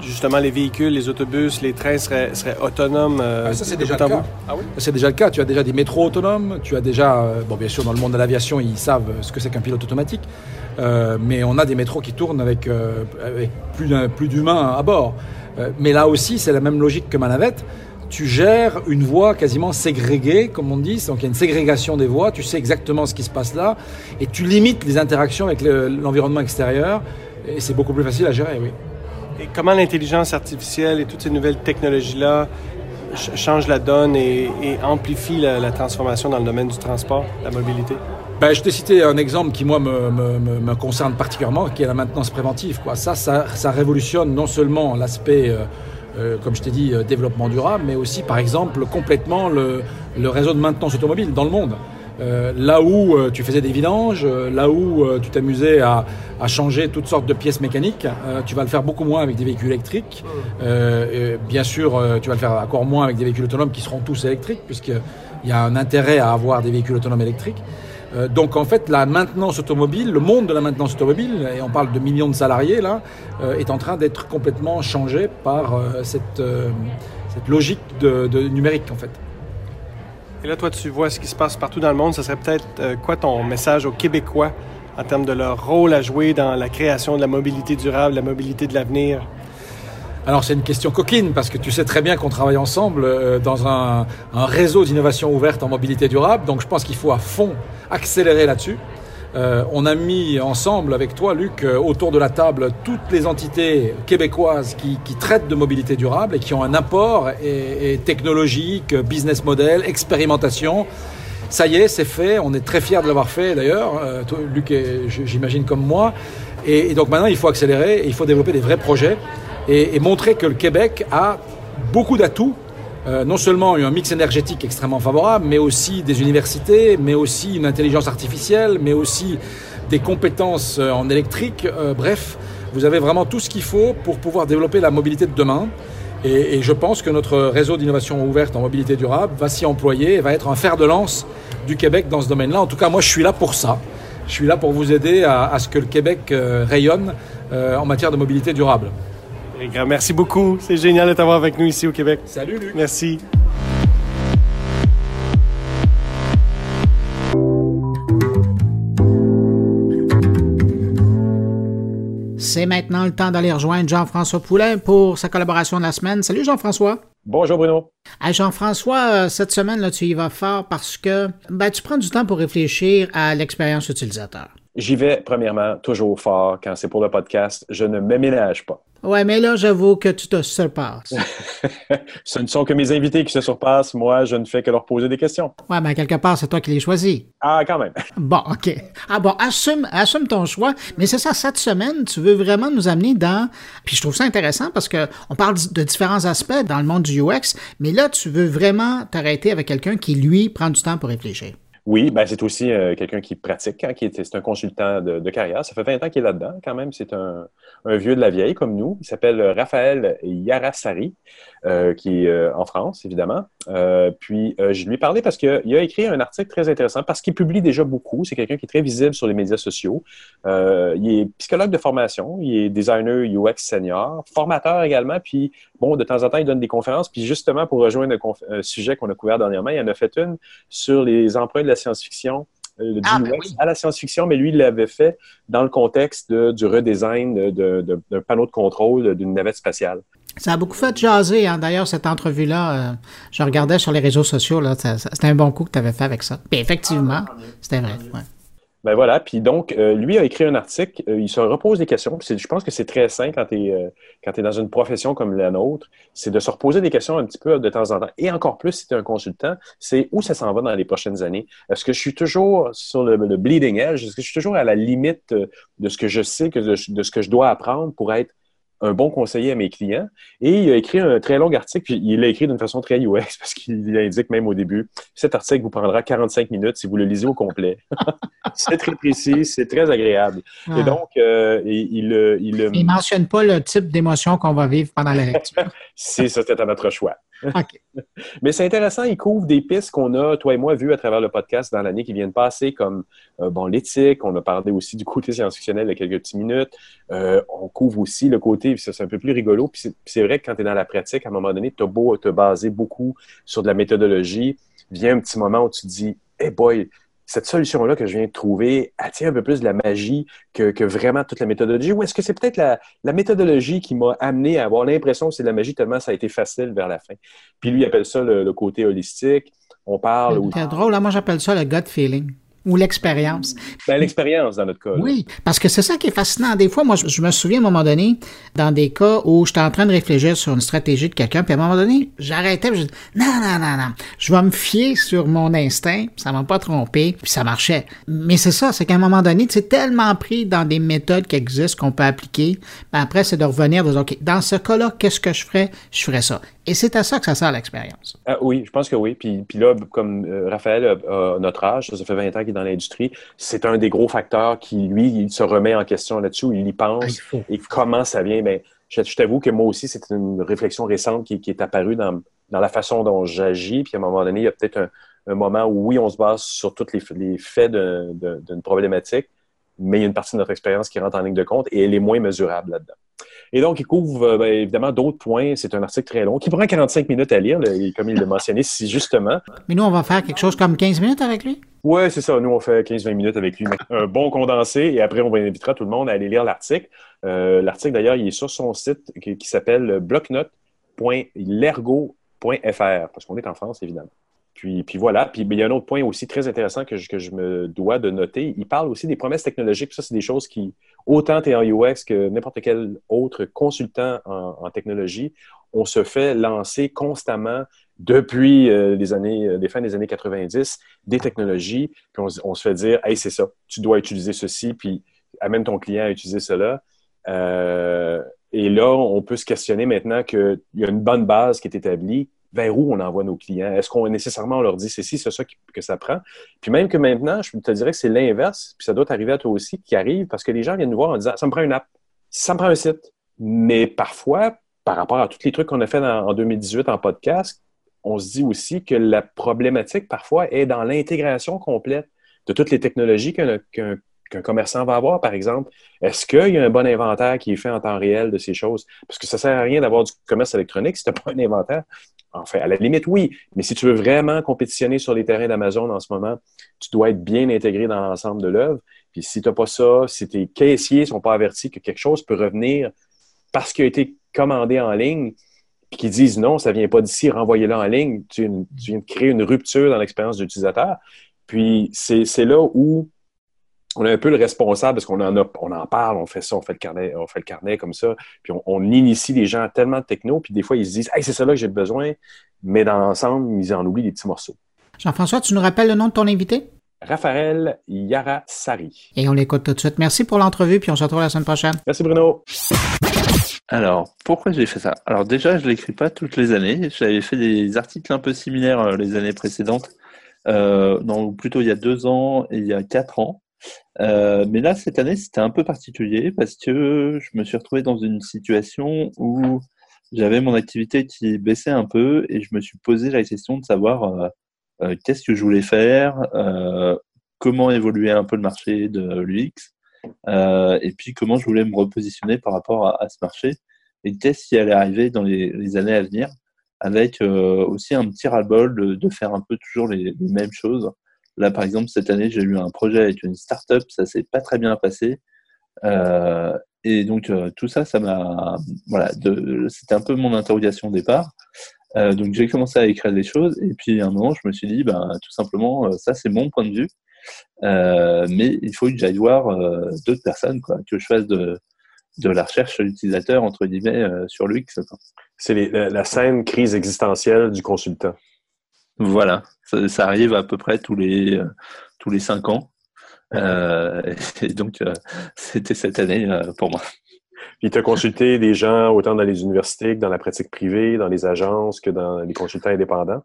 justement les véhicules, les autobus, les trains seraient, autonomes euh, ah, Ça, c'est déjà le cas. Ah c'est déjà le cas. Tu as déjà des métros autonomes. Tu as déjà, euh, bon, bien sûr, dans le monde de l'aviation, ils savent ce que c'est qu'un pilote automatique. Euh, mais on a des métros qui tournent avec, avec plus d'humains à bord. mais là aussi, c'est la même logique que ma navette. Tu gères une voie quasiment ségrégée, comme on dit, donc il y a une ségrégation des voies, tu sais exactement ce qui se passe là, et tu limites les interactions avec l'environnement extérieur, et c'est beaucoup plus facile à gérer, oui. Et comment l'intelligence artificielle et toutes ces nouvelles technologies-là changent la donne et, amplifient la, transformation dans le domaine du transport, la mobilité? Ben, je t'ai cité un exemple qui, moi, me, me, concerne particulièrement, qui est la maintenance préventive. Quoi. Ça, ça, révolutionne non seulement l'aspect, euh, euh, comme je t'ai dit, euh, développement durable, mais aussi, par exemple, complètement le, réseau de maintenance automobile dans le monde. Euh, là où tu faisais des vidanges, là où tu t'amusais à, à, changer toutes sortes de pièces mécaniques, tu vas le faire beaucoup moins avec des véhicules électriques. bien sûr, tu vas le faire encore moins avec des véhicules autonomes qui seront tous électriques, puisqu'il y a un intérêt à avoir des véhicules autonomes électriques. Donc en fait, la maintenance automobile, le monde de la maintenance automobile, et on parle de millions de salariés là, est en train d'être complètement changé par cette, cette logique de, numérique en fait. Et là, toi, tu vois ce qui se passe partout dans le monde. Ce serait peut-être euh, quoi ton message aux Québécois en termes de leur rôle à jouer dans la création de la mobilité durable, la mobilité de l'avenir? Alors c'est une question coquine parce que tu sais très bien qu'on travaille ensemble euh, dans un, un réseau d'innovation ouverte en mobilité durable. Donc je pense qu'il faut à fond accélérer là-dessus. Euh, on a mis ensemble avec toi, Luc, euh, autour de la table toutes les entités québécoises qui, traitent de mobilité durable et qui ont un apport et, technologique, business model, expérimentation. Ça y est, c'est fait. On est très fiers de l'avoir fait d'ailleurs. Euh, Luc, j'imagine comme moi. Et, donc maintenant, il faut accélérer, il faut développer des vrais projets et montrer que le Québec a beaucoup d'atouts euh, non seulement un mix énergétique extrêmement favorable, mais aussi des universités, mais aussi une intelligence artificielle, mais aussi des compétences euh, en électrique. Euh, bref, vous avez vraiment tout ce qu'il faut pour pouvoir développer la mobilité de demain. Et, je pense que notre réseau d'innovation ouverte en mobilité durable va s'y employer et va être un fer de lance du Québec dans ce domaine-là. En tout cas, moi, je suis là pour ça. Je suis là pour vous aider à, ce que le Québec rayonne en matière de mobilité durable. Merci beaucoup. C'est génial de t'avoir avec nous ici au Québec. Salut, Luc. Merci. C'est maintenant le temps d'aller rejoindre Jean-François Poulain pour sa collaboration de la semaine. Salut Jean-François. Bonjour Bruno. Jean-François, euh, cette semaine, là, tu y vas fort parce que ben, tu prends du temps pour réfléchir à l'expérience utilisateur. J'y vais, premièrement, toujours fort quand c'est pour le podcast. Je ne me ménage pas. Ouais, mais là, j'avoue que tu te surpasses. Ce ne sont que mes invités qui se surpassent. Moi, je ne fais que leur poser des questions. Ouais, mais quelque part, c'est toi qui les choisis. Ah, quand même. Bon, OK. Ah bon, assume, assume ton choix. Mais c'est ça, cette semaine, tu veux vraiment nous amener dans. Puis je trouve ça intéressant parce que on parle de différents aspects dans le monde du UX, mais là, tu veux vraiment t'arrêter avec quelqu'un qui, lui, prend du temps pour réfléchir. Oui, ben c'est aussi euh, quelqu'un qui pratique, hein, qui est, c'est un consultant de, carrière. Ça fait 20 ans qu'il est là-dedans, quand même. C'est un, un, vieux de la vieille comme nous. Il s'appelle Raphaël Yarassari, euh, qui est euh, en France, évidemment. Euh, puis, je lui ai parlé parce qu'il a écrit un article très intéressant, parce qu'il publie déjà beaucoup. C'est quelqu'un qui est très visible sur les médias sociaux. il est psychologue de formation, il est designer UX senior, formateur également. Puis, bon, de temps en temps, il donne des conférences. Puis, justement, pour rejoindre un, sujet qu'on a couvert dernièrement, il en a fait une sur les emprunts de la science-fiction euh, ah, ben à la science-fiction, mais lui, il l'avait fait dans le contexte de, du redesign d'un de, de, panneau de contrôle d'une navette spatiale. Ça a beaucoup fait jaser, hein. d'ailleurs, cette entrevue-là. Euh, je regardais sur les réseaux sociaux, là, c'était un bon coup que tu avais fait avec ça. Puis effectivement, ah, c'était vrai. Ouais. Ben voilà, puis donc, euh, lui a écrit un article, euh, il se repose des questions. Je pense que c'est très sain quand tu es, euh, es, dans une profession comme la nôtre, c'est de se reposer des questions un petit peu de temps en temps. Et encore plus si tu es un consultant, c'est où ça s'en va dans les prochaines années? Est-ce que je suis toujours sur le, bleeding edge? Est-ce que je suis toujours à la limite de ce que je sais, que de ce que je dois apprendre pour être un bon conseiller à mes clients. Et il a écrit un très long article, puis il l'a écrit d'une façon très UX, parce qu'il indique même au début, cet article vous prendra 45 minutes si vous le lisez au complet. c'est très précis, c'est très agréable. Et ah. donc, euh, il, il, il ne mentionne pas le type d'émotion qu'on va vivre pendant la lecture. c'est ça, c'est à notre choix. Mais c'est intéressant, il couvre des pistes qu'on a, toi et moi, vues à travers le podcast dans l'année qui vient de passer, comme euh, bon, l'éthique, on a parlé aussi du côté science-fictionnel il y a quelques petites minutes. Euh, on couvre aussi le côté, c'est un peu plus rigolo, puis c'est vrai que quand tu es dans la pratique, à un moment donné, tu as beau te baser beaucoup sur de la méthodologie, vient un petit moment où tu te dis, hey boy, cette solution-là que je viens de trouver, tient un peu plus de la magie que, que vraiment toute la méthodologie? Ou est-ce que c'est peut-être la, la, méthodologie qui m'a amené à avoir l'impression que c'est de la magie tellement ça a été facile vers la fin? Puis lui, il appelle ça le, le côté holistique. On parle... C'est drôle, là, moi j'appelle ça le gut feeling ou l'expérience. Ben, l'expérience dans notre cas. Oui, parce que c'est ça qui est fascinant. Des fois, moi, je, me souviens à un moment donné, dans des cas où j'étais en train de réfléchir sur une stratégie de quelqu'un, puis à un moment donné, j'arrêtais, je dis non, non, non, non, je vais me fier sur mon instinct, ça m'a pas trompé, puis ça marchait. Mais c'est ça, c'est qu'à un moment donné, tu es tellement pris dans des méthodes qui existent qu'on peut appliquer, ben après, c'est de revenir, de dire, OK, dans ce cas-là, qu'est-ce que je ferais? Je ferais ça. Et c'est à ça que ça sert l'expérience. Ah, oui, je pense que oui. Puis, puis là, comme euh, Raphaël a, notre âge, ça fait 20 ans qu'il dans l'industrie, c'est un des gros facteurs qui, lui, il se remet en question là-dessus, il y pense. Ah, et comment ça vient? Bien, je, t'avoue que moi aussi, c'est une réflexion récente qui, est apparue dans, dans, la façon dont j'agis. Puis à un moment donné, il y a peut-être un, un, moment où, oui, on se base sur tous les, les faits d'une problématique, mais il y a une partie de notre expérience qui rentre en ligne de compte et elle est moins mesurable là-dedans. Et donc, il couvre euh, ben, évidemment d'autres points. C'est un article très long qui prend 45 minutes à lire, comme il l'a mentionné, si justement. Mais nous, on va faire quelque chose comme 15 minutes avec lui? Oui, c'est ça. Nous, on fait 15-20 minutes avec lui. Un bon condensé et après, on va inviter tout le monde à aller lire l'article. Euh, l'article, d'ailleurs, il est sur son site qui, s'appelle blocnote.lergo.fr parce qu'on est en France, évidemment. Puis, puis, voilà. Puis il y a un autre point aussi très intéressant que je, que je me dois de noter. Il parle aussi des promesses technologiques. Ça, c'est des choses qui, autant tu en UX que n'importe quel autre consultant en, technologie, on se fait lancer constamment depuis euh, les années, euh, des fins des années 90, des technologies, puis on, se fait dire, hey, c'est ça, tu dois utiliser ceci, puis amène ton client à utiliser cela. Euh, et là, on peut se questionner maintenant qu'il y a une bonne base qui est établie vers où on envoie nos clients? Est-ce qu'on nécessairement on leur dit c'est ci, c'est ça que ça prend? Puis même que maintenant, je te dirais que c'est l'inverse, puis ça doit arriver à toi aussi, qui arrive parce que les gens viennent nous voir en disant ça me prend une app, ça me prend un site. Mais parfois, par rapport à tous les trucs qu'on a fait en 2018 en podcast, on se dit aussi que la problématique parfois est dans l'intégration complète de toutes les technologies qu'un qu'un commerçant va avoir, par exemple. Est-ce qu'il y a un bon inventaire qui est fait en temps réel de ces choses? Parce que ça ne sert à rien d'avoir du commerce électronique si tu n'as pas un inventaire. Enfin, à la limite, oui. Mais si tu veux vraiment compétitionner sur les terrains d'Amazon en ce moment, tu dois être bien intégré dans l'ensemble de l'œuvre. Puis si tu n'as pas ça, si tes caissiers ne sont pas avertis que quelque chose peut revenir parce qu'il a été commandé en ligne, puis qu'ils disent non, ça ne vient pas d'ici, renvoyez-le en ligne, tu, tu, viens de créer une rupture dans l'expérience d'utilisateur. Puis c'est là où on est un peu le responsable parce qu'on en, on en parle, on fait ça, on fait le carnet, on fait le carnet comme ça, puis on, initie les gens tellement de techno, puis des fois, ils se disent, hey, c'est ça là que j'ai besoin, mais dans l'ensemble, ils en oublient des petits morceaux. Jean-François, tu nous rappelles le nom de ton invité? Raphaël Yarassari. Et on l'écoute tout de suite. Merci pour l'entrevue, puis on se retrouve la semaine prochaine. Merci Bruno. Alors, pourquoi j'ai fait ça? Alors déjà, je ne l'écris pas toutes les années. J'avais fait des articles un peu similaires euh, les années précédentes, euh, non, plutôt il y a deux ans et il y a quatre ans. Euh, mais là, cette année, c'était un peu particulier parce que je me suis retrouvé dans une situation où j'avais mon activité qui baissait un peu et je me suis posé la question de savoir euh, euh, qu'est-ce que je voulais faire, comment évoluer un peu le marché de l'UX, et puis comment je voulais me repositionner par rapport à, ce marché, et qu'est-ce qui allait arriver dans les, années à venir, avec aussi un petit ras-le-bol de, faire un peu toujours les, mêmes choses. Là, par exemple, cette année, j'ai eu un projet avec une startup, ça s'est pas très bien passé. et donc, tout ça, ça m'a. Voilà, c'était un peu mon interrogation au départ. Euh, donc j'ai commencé à écrire des choses et puis à un moment je me suis dit ben, tout simplement euh, ça c'est mon point de vue euh, mais il faut que j'aille voir d'autres personnes quoi que je fasse de, de la recherche utilisateur entre guillemets sur l'UX. C'est la, scène crise existentielle du consultant. Voilà, ça, arrive à peu près tous les tous les cinq ans. et donc c'était cette année pour moi. Puis tu as consulté des gens autant dans les universités que dans la pratique privée, dans les agences que dans les consultants indépendants?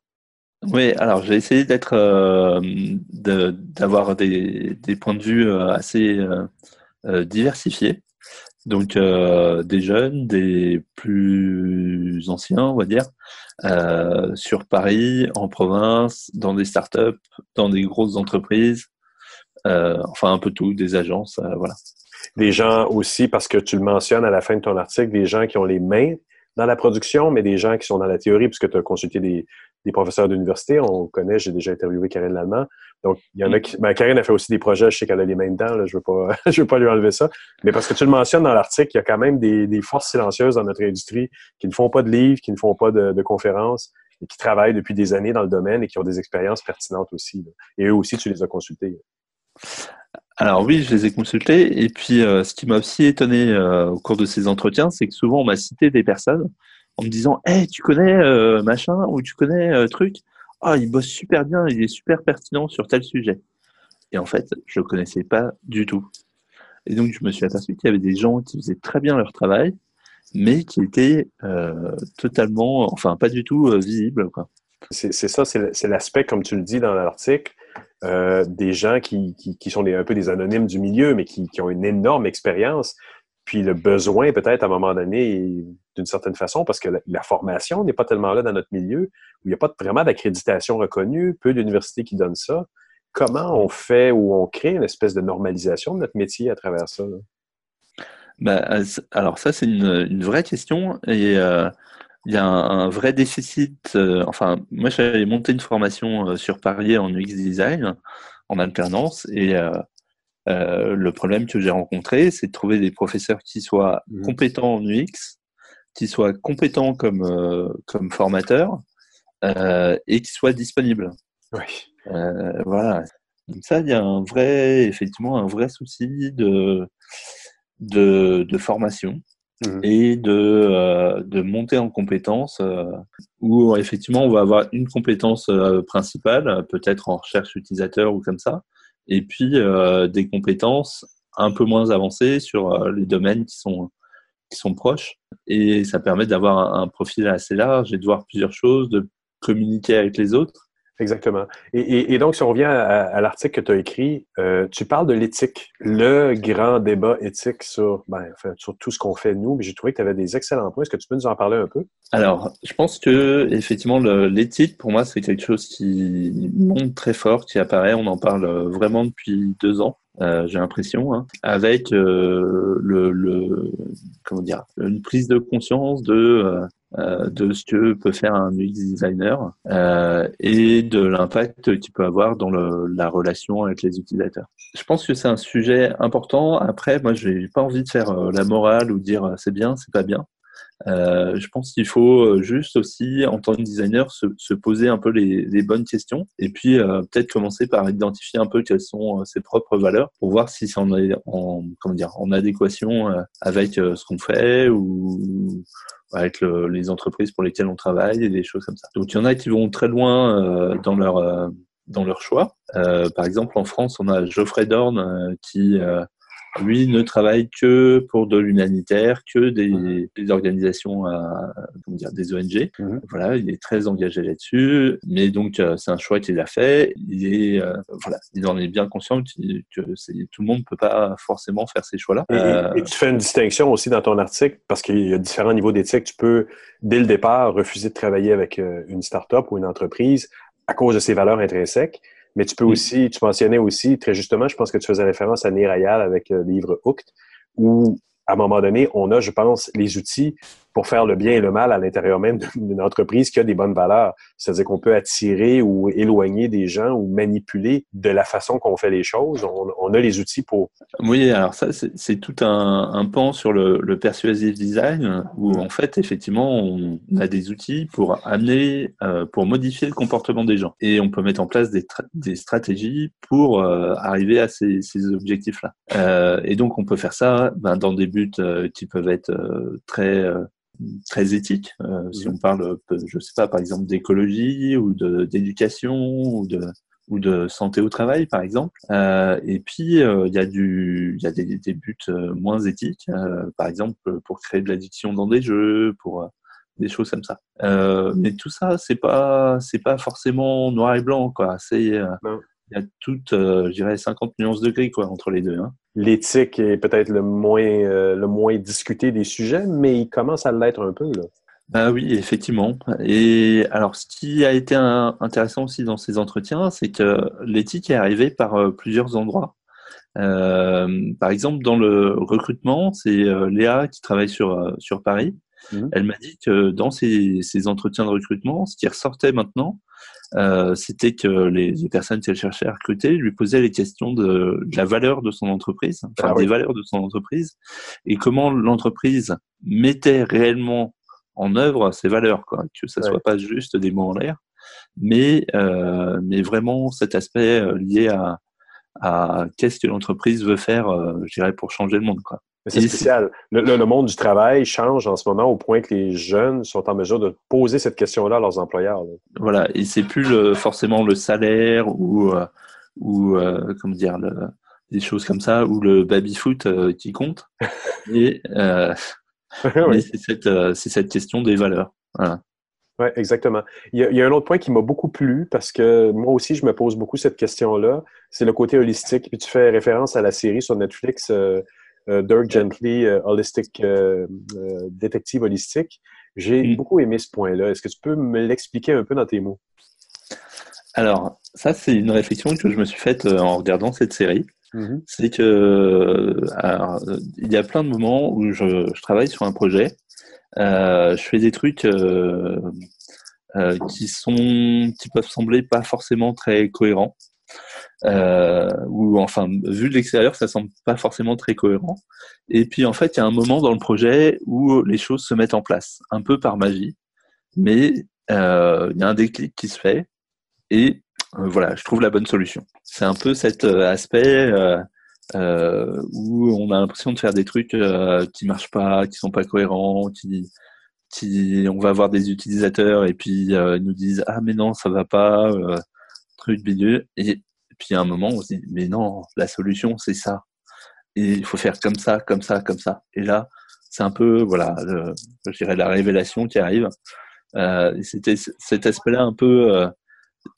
Oui, alors j'ai essayé d'être, euh, d'avoir des, des, points de vue euh, assez euh, diversifiés. Donc des jeunes, des plus anciens, on va dire, sur Paris, en province, dans des startups, dans des grosses entreprises, enfin un peu tout, des agences, voilà. Des gens aussi, parce que tu le mentionnes à la fin de ton article, des gens qui ont les mains dans la production, mais des gens qui sont dans la théorie, puisque tu as consulté des, professeurs d'université. On connaît, j'ai déjà interviewé Karine Lallemand. Donc, il y en a qui. Ben, Karine a fait aussi des projets, je sais qu'elle a les mains dedans, je ne veux, pas, veux pas lui enlever ça. Mais parce que tu le mentionnes dans l'article, il y a quand même des, forces silencieuses dans notre industrie qui ne font pas de livres, qui ne font pas de, de conférences et qui travaillent depuis des années dans le domaine et qui ont des expériences pertinentes aussi. Et eux aussi, tu les as consultés. Alors oui, je les ai consultés. Et puis, euh, ce qui m'a aussi étonné euh, au cours de ces entretiens, c'est que souvent, on m'a cité des personnes en me disant Hey, tu connais euh, machin ou tu connais truc? Ah, il bosse super bien, il est super pertinent sur tel sujet. Et en fait, je ne connaissais pas du tout. Et donc, je me suis aperçu qu'il y avait des gens qui faisaient très bien leur travail, mais qui étaient totalement, enfin, pas du tout visibles. C'est ça, c'est l'aspect, comme tu le dis dans l'article, euh, des gens qui, qui, sont un peu des anonymes du milieu, mais qui, qui ont une énorme expérience, puis le besoin peut-être à un moment donné, d'une certaine façon, parce que la, formation n'est pas tellement là dans notre milieu, où il n'y a pas vraiment d'accréditation reconnue, peu d'universités qui donnent ça. Comment on fait ou on crée une espèce de normalisation de notre métier à travers ça? Ben, alors ça, c'est une, une, vraie question. Et euh, il y a un, vrai déficit. Euh, enfin, moi, j'avais monté une formation euh, sur Paris en UX design en alternance et euh, le problème que j'ai rencontré, c'est de trouver des professeurs qui soient mmh. compétents en UX, qui soient compétents comme comme formateurs et qui soient disponibles. Oui. voilà. Donc ça, il y a un vrai, effectivement, un vrai souci de de, de formation. Mmh. et de, euh, de monter en compétences euh, où effectivement on va avoir une compétence euh, principale, peut-être en recherche utilisateur ou comme ça, et puis des compétences un peu moins avancées sur les domaines qui sont, qui sont proches. Et ça permet d'avoir un profil assez large et de voir plusieurs choses, de communiquer avec les autres Exactement. Et, donc, si on revient à, l'article que tu as écrit, euh, tu parles de l'éthique, le grand débat éthique sur, ben, sur tout ce qu'on fait nous, mais j'ai trouvé que tu avais des excellents points. Est-ce que tu peux nous en parler un peu? Alors, je pense que effectivement, l'éthique, pour moi, c'est quelque chose qui monte très fort, qui apparaît. On en parle vraiment depuis deux ans. Euh, j'ai l'impression, hein, avec euh, le, le, comment dire, une prise de conscience de euh, de ce que peut faire un UX designer euh, et de l'impact qu'il peut avoir dans le, la relation avec les utilisateurs. Je pense que c'est un sujet important. Après, moi, je n'ai pas envie de faire euh, la morale ou dire c'est bien, c'est pas bien. Euh, je pense qu'il faut juste aussi, en tant que designer, se, se poser un peu les, les, bonnes questions et puis euh, peut-être commencer par identifier un peu quelles sont ses propres valeurs pour voir si c'est en, en, comment dire, en adéquation avec ce qu'on fait ou avec le, les entreprises pour lesquelles on travaille et des choses comme ça. Donc il y en a qui vont très loin dans leur dans leur choix. Euh, par exemple, en France, on a Geoffrey Dorn euh, qui euh, lui ne travaille que pour de l'humanitaire, que des, des organisations, comment dire, des ONG. Mhm. Voilà, il est très engagé là-dessus, mais donc c'est un choix qu'il a fait. Il est, voilà, il en est bien conscient que, que tout le monde ne peut pas forcément faire ces choix-là. Et, et, tu fais une distinction aussi dans ton article parce qu'il y a différents niveaux d'éthique. Tu peux, dès le départ, refuser de travailler avec une start-up ou une entreprise à cause de ses valeurs intrinsèques. Mais tu peux mm. aussi, tu mentionnais aussi, très justement, je pense que tu faisais référence à Nirayal avec euh, le livre Hooked, où à un moment donné, on a, je pense, les outils pour faire le bien et le mal à l'intérieur même d'une entreprise qui a des bonnes valeurs. C'est-à-dire qu'on peut attirer ou éloigner des gens ou manipuler de la façon qu'on fait les choses. On, a les outils pour... Oui, alors ça, c'est tout un, un, pan sur le, le, persuasive design où en fait, effectivement, on a des outils pour amener, euh, pour modifier le comportement des gens. Et on peut mettre en place des, des stratégies pour euh, arriver à ces, ces objectifs-là. Euh, et donc, on peut faire ça ben, dans des buts qui peuvent être très très éthique. Euh, si on parle, je sais pas, par exemple d'écologie ou d'éducation ou de ou de santé au travail, par exemple. Euh, et puis, euh, il y a, du, y a des, des buts moins éthiques, par exemple, pour créer de l'addiction dans des jeux, pour des choses comme ça. mais tout ça, c'est pas, c'est pas forcément noir et blanc, quoi. C'est, il y a toutes, euh, je dirais, 50 nuances de gris quoi, entre les deux. Hein. L'éthique est peut-être le moins, euh, le moins discuté des sujets, mais il commence à l'être un peu. Là. Bah oui, effectivement. Et alors, ce qui a été intéressant aussi dans ces entretiens, c'est que l'éthique est arrivée par euh, plusieurs endroits. Par exemple, dans le recrutement, c'est Léa qui travaille sur, sur Paris. Mmh. Elle m'a dit que dans ces, ces entretiens de recrutement, ce qui ressortait maintenant, euh, c'était que les, personnes qu'elle cherchait à recruter lui posaient les questions de, la valeur de son entreprise, enfin ah des valeurs de son entreprise, et comment l'entreprise mettait réellement en œuvre ces valeurs, quoi, que ça soit pas juste des mots en l'air, mais euh, mais vraiment cet aspect euh, lié à, à qu'est-ce que l'entreprise veut faire, je dirais, pour changer le monde, quoi. C'est spécial. Le, le, monde du travail change en ce moment au point que les jeunes sont en mesure de poser cette question-là à leurs employeurs. Voilà, et c'est plus le, forcément le salaire ou, euh, ou euh, comment dire, des choses comme ça, ou le baby-foot euh, qui compte. et, oui. c'est cette, cette, question des valeurs. Voilà. Oui, exactement. Il y, a, il y, a, un autre point qui m'a beaucoup plu parce que moi aussi, je me pose beaucoup cette question-là. C'est le côté holistique. Puis tu fais référence à la série sur Netflix Dirk Gently, euh, Holistic, euh, détective holistique. J'ai mm. beaucoup aimé ce point-là. Est-ce que tu peux me l'expliquer un peu dans tes mots? Alors, ça, c'est une réflexion que je me suis faite en regardant cette série. Mm-hmm. C'est que il y a plein de moments où je, je travaille sur un projet, euh, je fais des trucs euh, euh, qui sont, qui peuvent sembler pas forcément très cohérents euh, ou enfin vu de l'extérieur ça semble pas forcément très cohérent. Et puis en fait il y a un moment dans le projet où les choses se mettent en place un peu par magie. Mais euh, il y a un déclic qui se fait. Et euh, voilà je trouve la bonne solution. C'est un peu cet euh, aspect où on a l'impression de faire des trucs qui marchent pas qui sont pas cohérents qui on va avoir des utilisateurs et puis ils nous disent ah mais non ça va pas truc bidule et puis à un moment, on se dit, mais non, la solution, c'est ça. Et il faut faire comme ça, comme ça, comme ça. Et là, c'est un peu, voilà, je dirais la révélation qui arrive. Euh, C'était cet aspect-là un peu euh,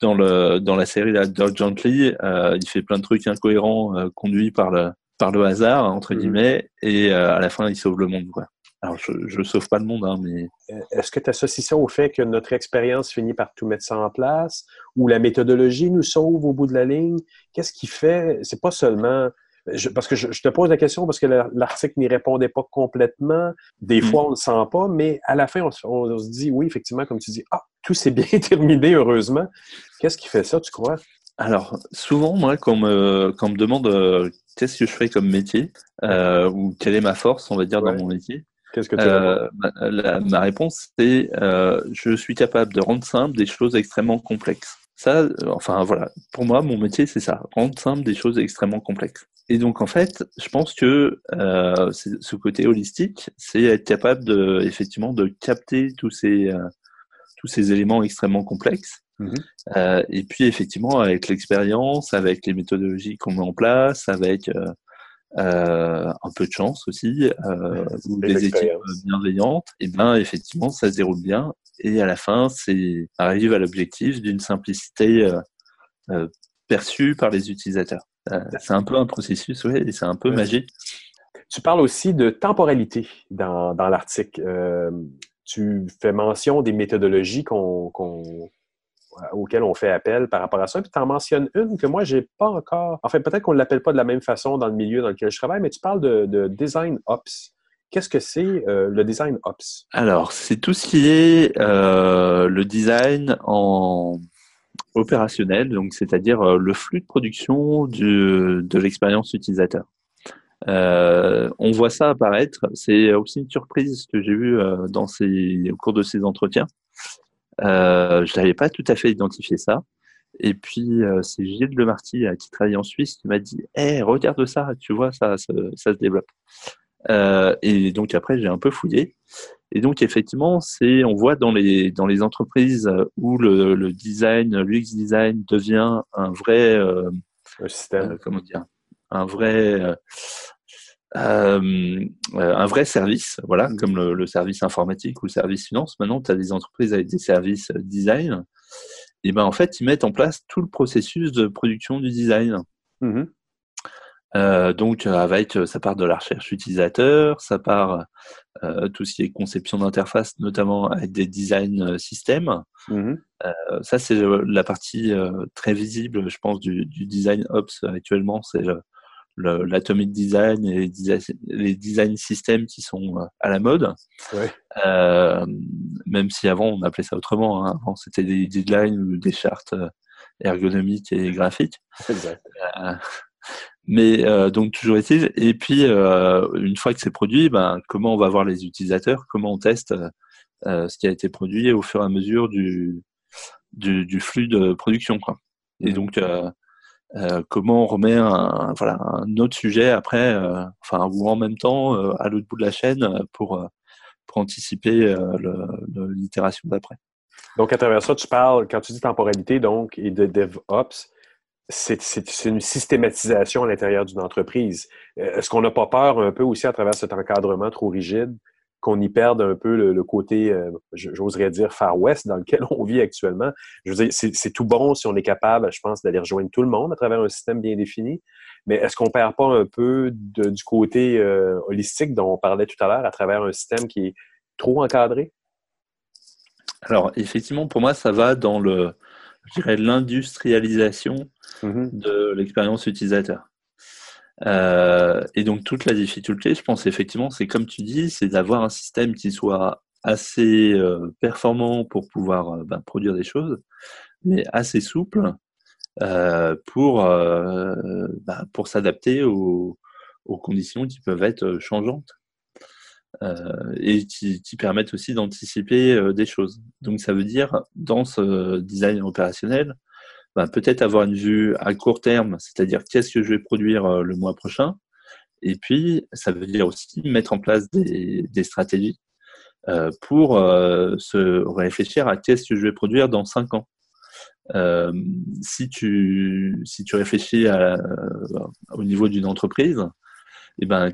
dans le dans la série là, Doug Gently. Euh, il fait plein de trucs incohérents, euh, conduits par le par le hasard entre mmh. guillemets, et euh, à la fin, il sauve le monde. Quoi. Alors, je ne sauve pas le monde, hein, mais... Euh, est-ce que tu associes ça au fait que notre expérience finit par tout mettre ça en place, ou la méthodologie nous sauve au bout de la ligne? Qu'est-ce qui fait... C'est pas seulement... parce que je, te pose la question parce que l'article n'y répondait pas complètement. Des mm. fois, on ne le sent pas, mais à la fin, on, se dit, oui, effectivement, comme tu dis, ah, tout s'est bien terminé, heureusement. Qu'est-ce qui fait ça, tu crois? Alors, souvent, moi, quand on me, quand on me demande euh, qu'est-ce que je fais comme métier, euh, ou quelle est ma force, on va dire, dans mon métier, Qu'est-ce que tu euh, ma, ma, réponse, c'est euh, je suis capable de rendre simple des choses extrêmement complexes. Ça, enfin voilà, pour moi, mon métier, c'est ça, rendre simple des choses extrêmement complexes. Et donc, en fait, je pense que euh, ce côté holistique, c'est être capable de, effectivement, de capter tous ces, euh, tous ces éléments extrêmement complexes. Euh, et puis, effectivement, avec l'expérience, avec les méthodologies qu'on met en place, avec euh, un peu de chance aussi, euh, ou des équipes bienveillantes, et ben effectivement ça se déroule bien. Et à la fin, c'est arrive à l'objectif d'une simplicité euh, perçue par les utilisateurs. C'est un peu un processus, oui, et c'est un peu magique. Tu parles aussi de temporalité dans, dans l'article. Tu fais mention des méthodologies qu'on auxquelles on fait appel par rapport à ça. Puis tu en mentionnes une que moi, j'ai pas encore. Enfin, peut-être qu'on ne l'appelle pas de la même façon dans le milieu dans lequel je travaille, mais tu parles de, design ops. Qu'est-ce que c'est euh, le design ops? Alors, c'est tout ce qui est euh, le design en opérationnel, donc c'est-à-dire euh, le flux de production du, de l'expérience utilisateur. on voit ça apparaître. C'est aussi une surprise que j'ai vue dans ces, au cours de ces entretiens. Euh, je n'avais pas tout à fait identifié ça. Et puis, euh, c'est Gilles Lemarty qui travaille en Suisse qui m'a dit hey, regarde ça, tu vois, ça, ça, ça se développe. Euh, et donc, après, j'ai un peu fouillé. Et donc, effectivement, c'est, on voit dans les, dans les entreprises où le, le design, l'UX design devient un vrai. Euh, système. Euh, comment dire Un vrai euh, euh, un vrai service, voilà, mmh. comme le, service informatique ou le service finance. Maintenant, tu as des entreprises avec des services euh, design. Et ben en fait, ils mettent en place tout le processus de production du design. Mmh. Euh, donc avec ça part de la recherche utilisateur, ça part euh, tout ce qui est conception d'interface, notamment avec des design systèmes. Mmh. Euh, ça c'est la partie très visible, je pense, du, du design ops actuellement. C'est l'atomic design et les design systems qui sont euh, à la mode. Ouais. Euh, même si avant on appelait ça autrement. Hein. Avant c'était des deadlines ou des chartes euh, ergonomiques et graphiques. Exact. Euh, mais euh, donc toujours est-il. Et puis euh, une fois que c'est produit, ben, comment on va voir les utilisateurs, comment on teste ce qui a été produit au fur et à mesure du, du, du flux de production. Quoi. Et donc euh, comment on remet un autre sujet après, euh, enfin, ou en même temps euh, à l'autre bout de la chaîne pour, pour anticiper l'itération d'après. Donc, à travers ça, tu parles, quand tu dis temporalité donc, et de DevOps, c'est une systématisation à l'intérieur d'une entreprise. Est-ce qu'on n'a pas peur un peu aussi à travers cet encadrement trop rigide? Qu'on y perde un peu le, côté, euh, j'oserais dire, Far West dans lequel on vit actuellement. Je veux dire, c'est tout bon si on est capable, je pense, d'aller rejoindre tout le monde à travers un système bien défini. Mais est-ce qu'on perd pas un peu du côté euh, holistique dont on parlait tout à l'heure à travers un système qui est trop encadré? Alors, effectivement, pour moi, ça va dans le, je dirais, l'industrialisation mm-hmm. de l'expérience utilisateur. Euh, et donc toute la difficulté, je pense effectivement, c'est comme tu dis, c'est d'avoir un système qui soit assez euh, performant pour pouvoir euh, ben, produire des choses, mais assez souple euh, pour, ben, pour s'adapter aux, aux, conditions qui peuvent être changeantes. et qui, qui, permettent aussi d'anticiper des choses. Donc ça veut dire, dans ce design opérationnel, bah, peut-être avoir une vue à court terme, c'est-à-dire qu'est-ce que je vais produire euh, le mois prochain. Et puis, ça veut dire aussi mettre en place des, des stratégies euh, pour euh, se réfléchir à qu'est-ce que je vais produire dans cinq ans. Euh, si tu si tu réfléchis à, au niveau d'une entreprise, eh ben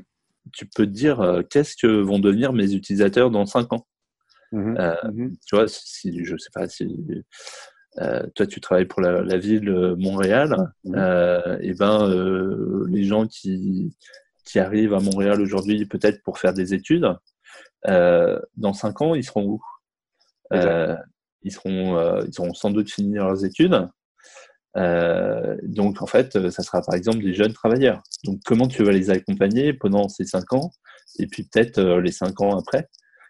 tu peux te dire qu'est-ce que vont devenir mes utilisateurs dans cinq ans. Mmh mmh tu vois, si je sais pas si euh, toi, tu travailles pour la, la ville de Montréal. Mmh. Euh, et ben, euh, les gens qui, qui arrivent à Montréal aujourd'hui, peut-être pour faire des études, euh, dans cinq ans, ils seront où? Euh, Ils seront, euh, ils auront sans doute fini leurs études. donc, en fait, ça sera par exemple des jeunes travailleurs. Donc, comment tu vas les accompagner pendant ces cinq ans? Et puis peut-être les cinq ans après,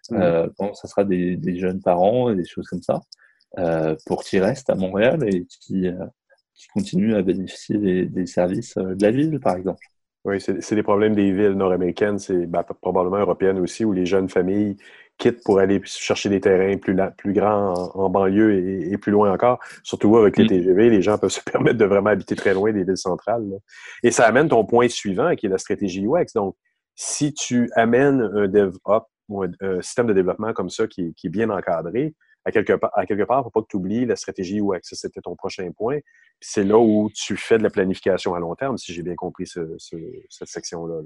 mmh. quand ça sera des, des jeunes parents et des choses comme ça. Euh, pour qu'ils restent à Montréal et qui, euh, qui continuent à bénéficier des, des services euh, de la ville, par exemple. Oui, c'est des problèmes des villes nord-américaines, c'est ben, probablement européennes aussi, où les jeunes familles quittent pour aller chercher des terrains plus, plus grands en, banlieue et, plus loin encore. Surtout avec les mm. TGV, les gens peuvent se permettre de vraiment habiter très loin des villes centrales. Et ça amène ton point suivant, qui est la stratégie UX. Donc, si tu amènes un DevOps ou un, système de développement comme ça qui, est bien encadré, à quelque part, à quelque part, faut pas que tu oublies la stratégie UX. Ça, c'était ton prochain point. C'est là où tu fais de la planification à long terme, si j'ai bien compris cette section-là.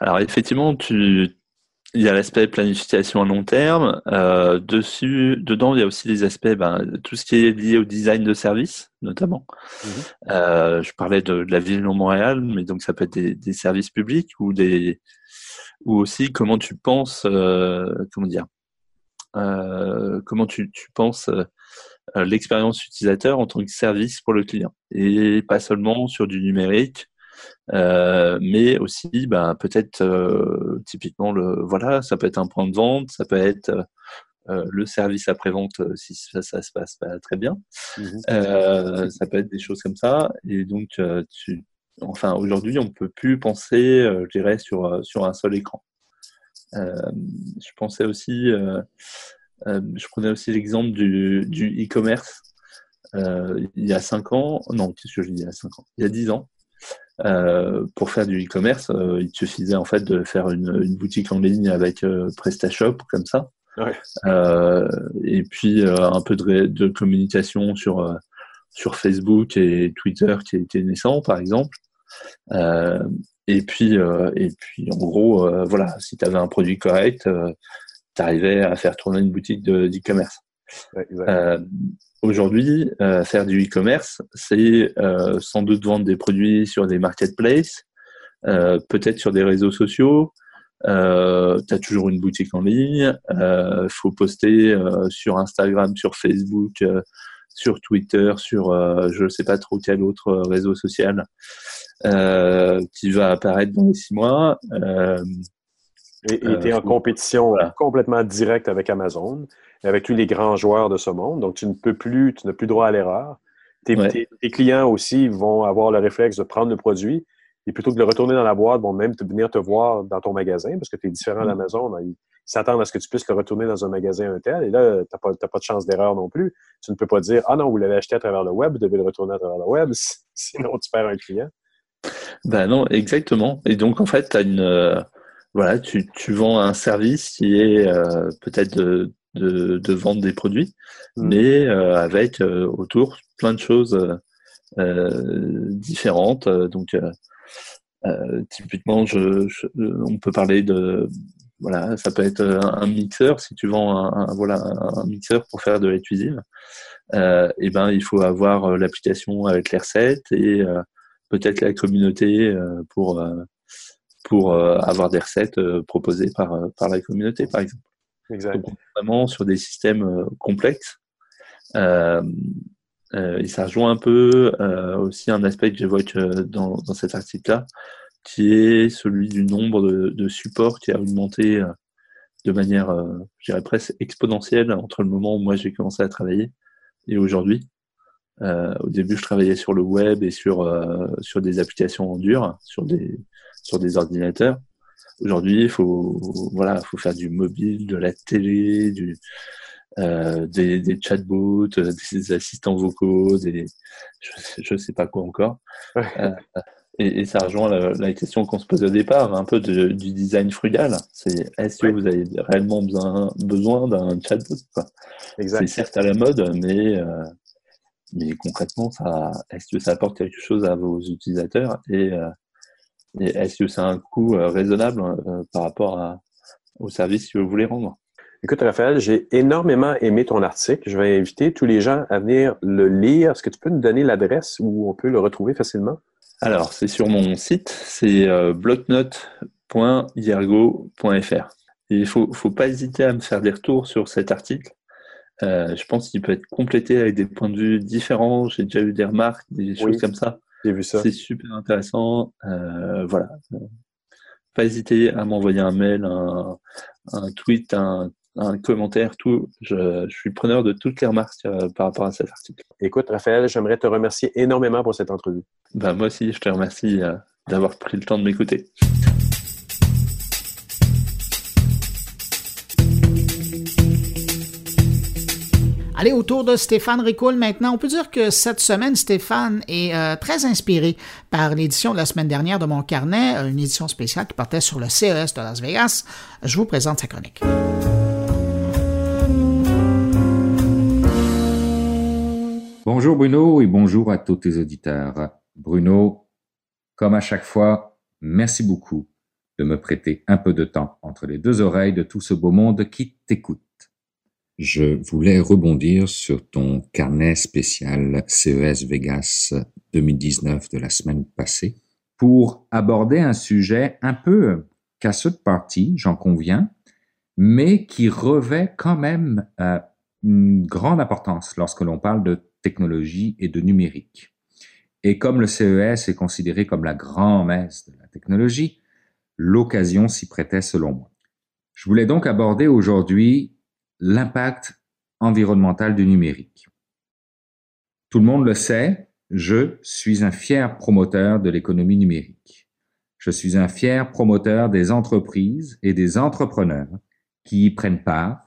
Alors, effectivement, tu, il y a l'aspect planification à long terme. Euh, dessus, dedans, il y a aussi des aspects, ben, tout ce qui est lié au design de service, notamment. Mhm. Euh, je parlais de, la ville de Montréal, mais donc ça peut être des, services publics ou des, ou aussi comment tu penses, euh, comment dire, comment tu, tu penses l'expérience utilisateur en tant que service pour le client? Et pas seulement sur du numérique euh, mais aussi ben, peut-être euh, typiquement le voilà ça peut être un point de vente ça peut être euh, le service après vente si ça, ça, se passe pas très bien. Mmh ça peut être des choses comme ça. Et donc tu enfin aujourd'hui on peut plus penser je dirais sur sur un seul écran je pensais aussi je prenais aussi l'exemple du, du e-commerce il y a 5 ans non qu'est-ce que je dis il y a 5 ans il y a 10 ans euh, pour faire du e-commerce, euh, il suffisait en fait de faire une, une boutique en ligne avec euh, PrestaShop comme ça. Ouais. Euh, et puis un peu de, de communication sur sur Facebook et Twitter qui était naissant par exemple. Et puis et puis en gros voilà, si tu avais un produit correct, tu arrivais à faire tourner une boutique d'e-commerce. Ouais, Aujourd'hui, euh, faire du e-commerce, c'est euh, sans doute vendre des produits sur des marketplaces, euh, peut-être sur des réseaux sociaux. Euh, tu as toujours une boutique en ligne. Il faut poster sur Instagram, sur Facebook, sur Twitter, sur je ne sais pas trop quel autre réseau social qui va apparaître dans les six mois. et tu es en compétition complètement directe avec Amazon avec tous les grands joueurs de ce monde. Donc, tu ne peux plus, tu n'as plus droit à l'erreur. Tes, clients aussi vont avoir le réflexe de prendre le produit et plutôt que de le retourner dans la boîte, vont même venir te voir dans ton magasin parce que tu es différent mm. d'Amazon. Ils s'attendent à ce que tu puisses le retourner dans un magasin un tel. Et là, tu n'as pas, pas, de chance d'erreur non plus. Tu ne peux pas dire Ah non, vous l'avez acheté à travers le web, vous devez le retourner à travers le web, sinon tu perds un client. Ben non, exactement. Et donc, en fait, as une, euh, voilà, tu, tu, vends un service qui est euh, peut-être de, de, vendre des produits, mmh. mais euh, avec autour plein de choses différentes. Donc, typiquement, je, on peut parler de voilà, ça peut être un mixeur si tu vends un, voilà un mixeur pour faire de la cuisine. et eh ben il faut avoir l'application avec les recettes et peut-être la communauté pour pour avoir des recettes proposées par par la communauté par exemple. Exact. vraiment sur des systèmes euh, complexes. Euh, euh, et ça rejoint un peu aussi un aspect que j'évoque dans, dans cet article-là, qui est celui du nombre de, de supports qui a augmenté de manière, je dirais presque exponentielle entre le moment où moi j'ai commencé à travailler et aujourd'hui. Euh, au début, je travaillais sur le web et sur euh, sur des applications en dur, sur des sur des ordinateurs. Aujourd'hui, il faut, voilà, faut faire du mobile, de la télé, du, euh, des, des, chatbots, euh, des assistants vocaux, des, je, ne sais pas quoi encore. Euh, et, et, ça rejoint la, la question qu'on se pose au départ, un peu de, du design frugal. C'est est-ce que vous avez réellement besoin, besoin d'un chatbot C'est certes à la mode, mais euh, mais concrètement, ça, est-ce que ça apporte quelque chose à vos utilisateurs? Et est-ce que c'est un coût euh, raisonnable euh, par rapport à, au service que vous voulez rendre? Écoute, Raphaël, j'ai énormément aimé ton article. Je vais inviter tous les gens à venir le lire. Est-ce que tu peux nous donner l'adresse où on peut le retrouver facilement? Alors, c'est sur mon site, c'est euh, il ne faut, faut pas hésiter à me faire des retours sur cet article. je pense qu'il peut être complété avec des points de vue différents. J'ai déjà eu des remarques, des choses comme ça. C'est super intéressant. Euh, voilà. Pas hésiter à m'envoyer un mail, un, tweet, un, commentaire, tout. Je, suis preneur de toutes les remarques euh, par rapport à cet article. Écoute, Raphaël, j'aimerais te remercier énormément pour cette entrevue. Ben, moi aussi, je te remercie. Euh, d'avoir pris le temps de m'écouter. Allez, autour de Stéphane Ricoul maintenant. On peut dire que cette semaine, Stéphane est euh, très inspiré par l'édition de la semaine dernière de mon carnet, une édition spéciale qui portait sur le CES de Las Vegas. Je vous présente sa chronique. Bonjour Bruno et bonjour à tous tes auditeurs. Bruno, comme à chaque fois, merci beaucoup de me prêter un peu de temps entre les deux oreilles de tout ce beau monde qui t'écoute. Je voulais rebondir sur ton carnet spécial CES Vegas 2019 de la semaine passée pour aborder un sujet un peu casseux de partie, j'en conviens, mais qui revêt quand même euh, une grande importance lorsque l'on parle de technologie et de numérique. Et comme le CES est considéré comme la grand-messe de la technologie, l'occasion s'y prêtait selon moi. Je voulais donc aborder aujourd'hui l'impact environnemental du numérique. Tout le monde le sait, je suis un fier promoteur de l'économie numérique. Je suis un fier promoteur des entreprises et des entrepreneurs qui y prennent part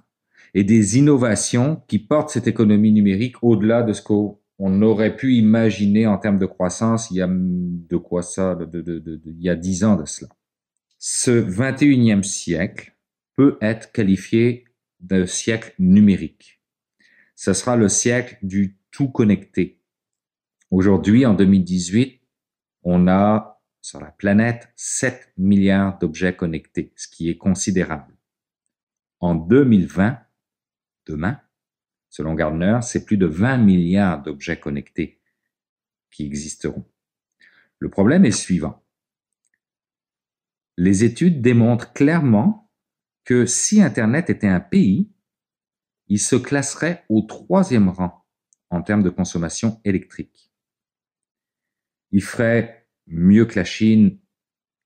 et des innovations qui portent cette économie numérique au-delà de ce qu'on aurait pu imaginer en termes de croissance il y a de quoi ça, il y a dix ans de cela. Ce 21e siècle peut être qualifié de siècle numérique. Ce sera le siècle du tout connecté. Aujourd'hui, en 2018, on a sur la planète 7 milliards d'objets connectés, ce qui est considérable. En 2020, demain, selon Gardner, c'est plus de 20 milliards d'objets connectés qui existeront. Le problème est suivant. Les études démontrent clairement que si Internet était un pays, il se classerait au troisième rang en termes de consommation électrique. Il ferait mieux que la Chine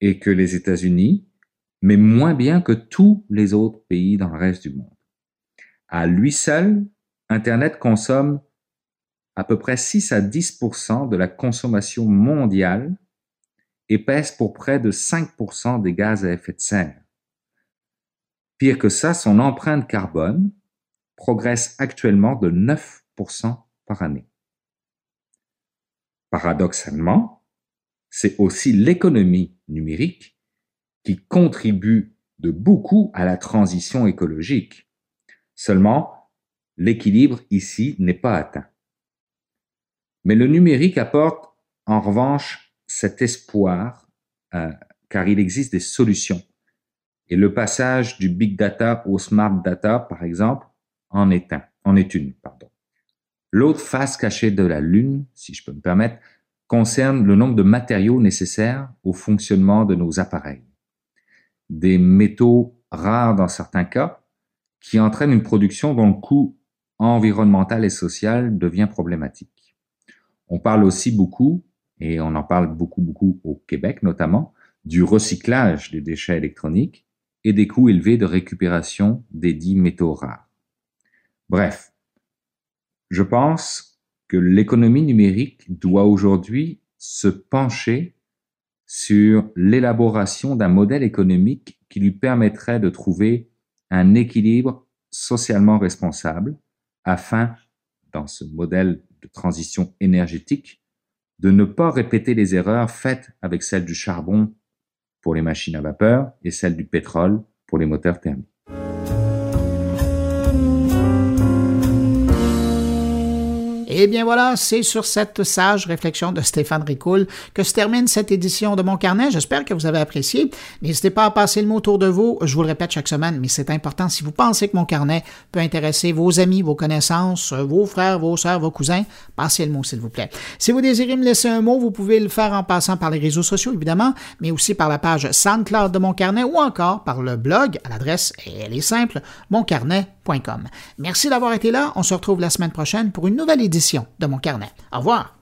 et que les États-Unis, mais moins bien que tous les autres pays dans le reste du monde. À lui seul, Internet consomme à peu près 6 à 10% de la consommation mondiale et pèse pour près de 5% des gaz à effet de serre. Pire que ça, son empreinte carbone progresse actuellement de 9% par année. Paradoxalement, c'est aussi l'économie numérique qui contribue de beaucoup à la transition écologique. Seulement, l'équilibre ici n'est pas atteint. Mais le numérique apporte en revanche cet espoir, euh, car il existe des solutions et le passage du big data au smart data, par exemple, en est un, en est une, pardon. L'autre face cachée de la Lune, si je peux me permettre, concerne le nombre de matériaux nécessaires au fonctionnement de nos appareils. Des métaux rares dans certains cas, qui entraînent une production dont le coût environnemental et social devient problématique. On parle aussi beaucoup, et on en parle beaucoup, beaucoup au Québec notamment, du recyclage des déchets électroniques et des coûts élevés de récupération des dits métaux rares. Bref, je pense que l'économie numérique doit aujourd'hui se pencher sur l'élaboration d'un modèle économique qui lui permettrait de trouver un équilibre socialement responsable afin, dans ce modèle de transition énergétique, de ne pas répéter les erreurs faites avec celle du charbon pour les machines à vapeur et celle du pétrole pour les moteurs thermiques. Eh bien voilà, c'est sur cette sage réflexion de Stéphane Ricoul que se termine cette édition de mon carnet. J'espère que vous avez apprécié. N'hésitez pas à passer le mot autour de vous. Je vous le répète chaque semaine, mais c'est important. Si vous pensez que mon carnet peut intéresser vos amis, vos connaissances, vos frères, vos sœurs, vos cousins, passez le mot, s'il vous plaît. Si vous désirez me laisser un mot, vous pouvez le faire en passant par les réseaux sociaux, évidemment, mais aussi par la page SoundCloud de mon carnet ou encore par le blog à l'adresse, elle est simple, moncarnet.com. Merci d'avoir été là. On se retrouve la semaine prochaine pour une nouvelle édition de mon carnet. Au revoir.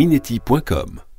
goulielminetti.com.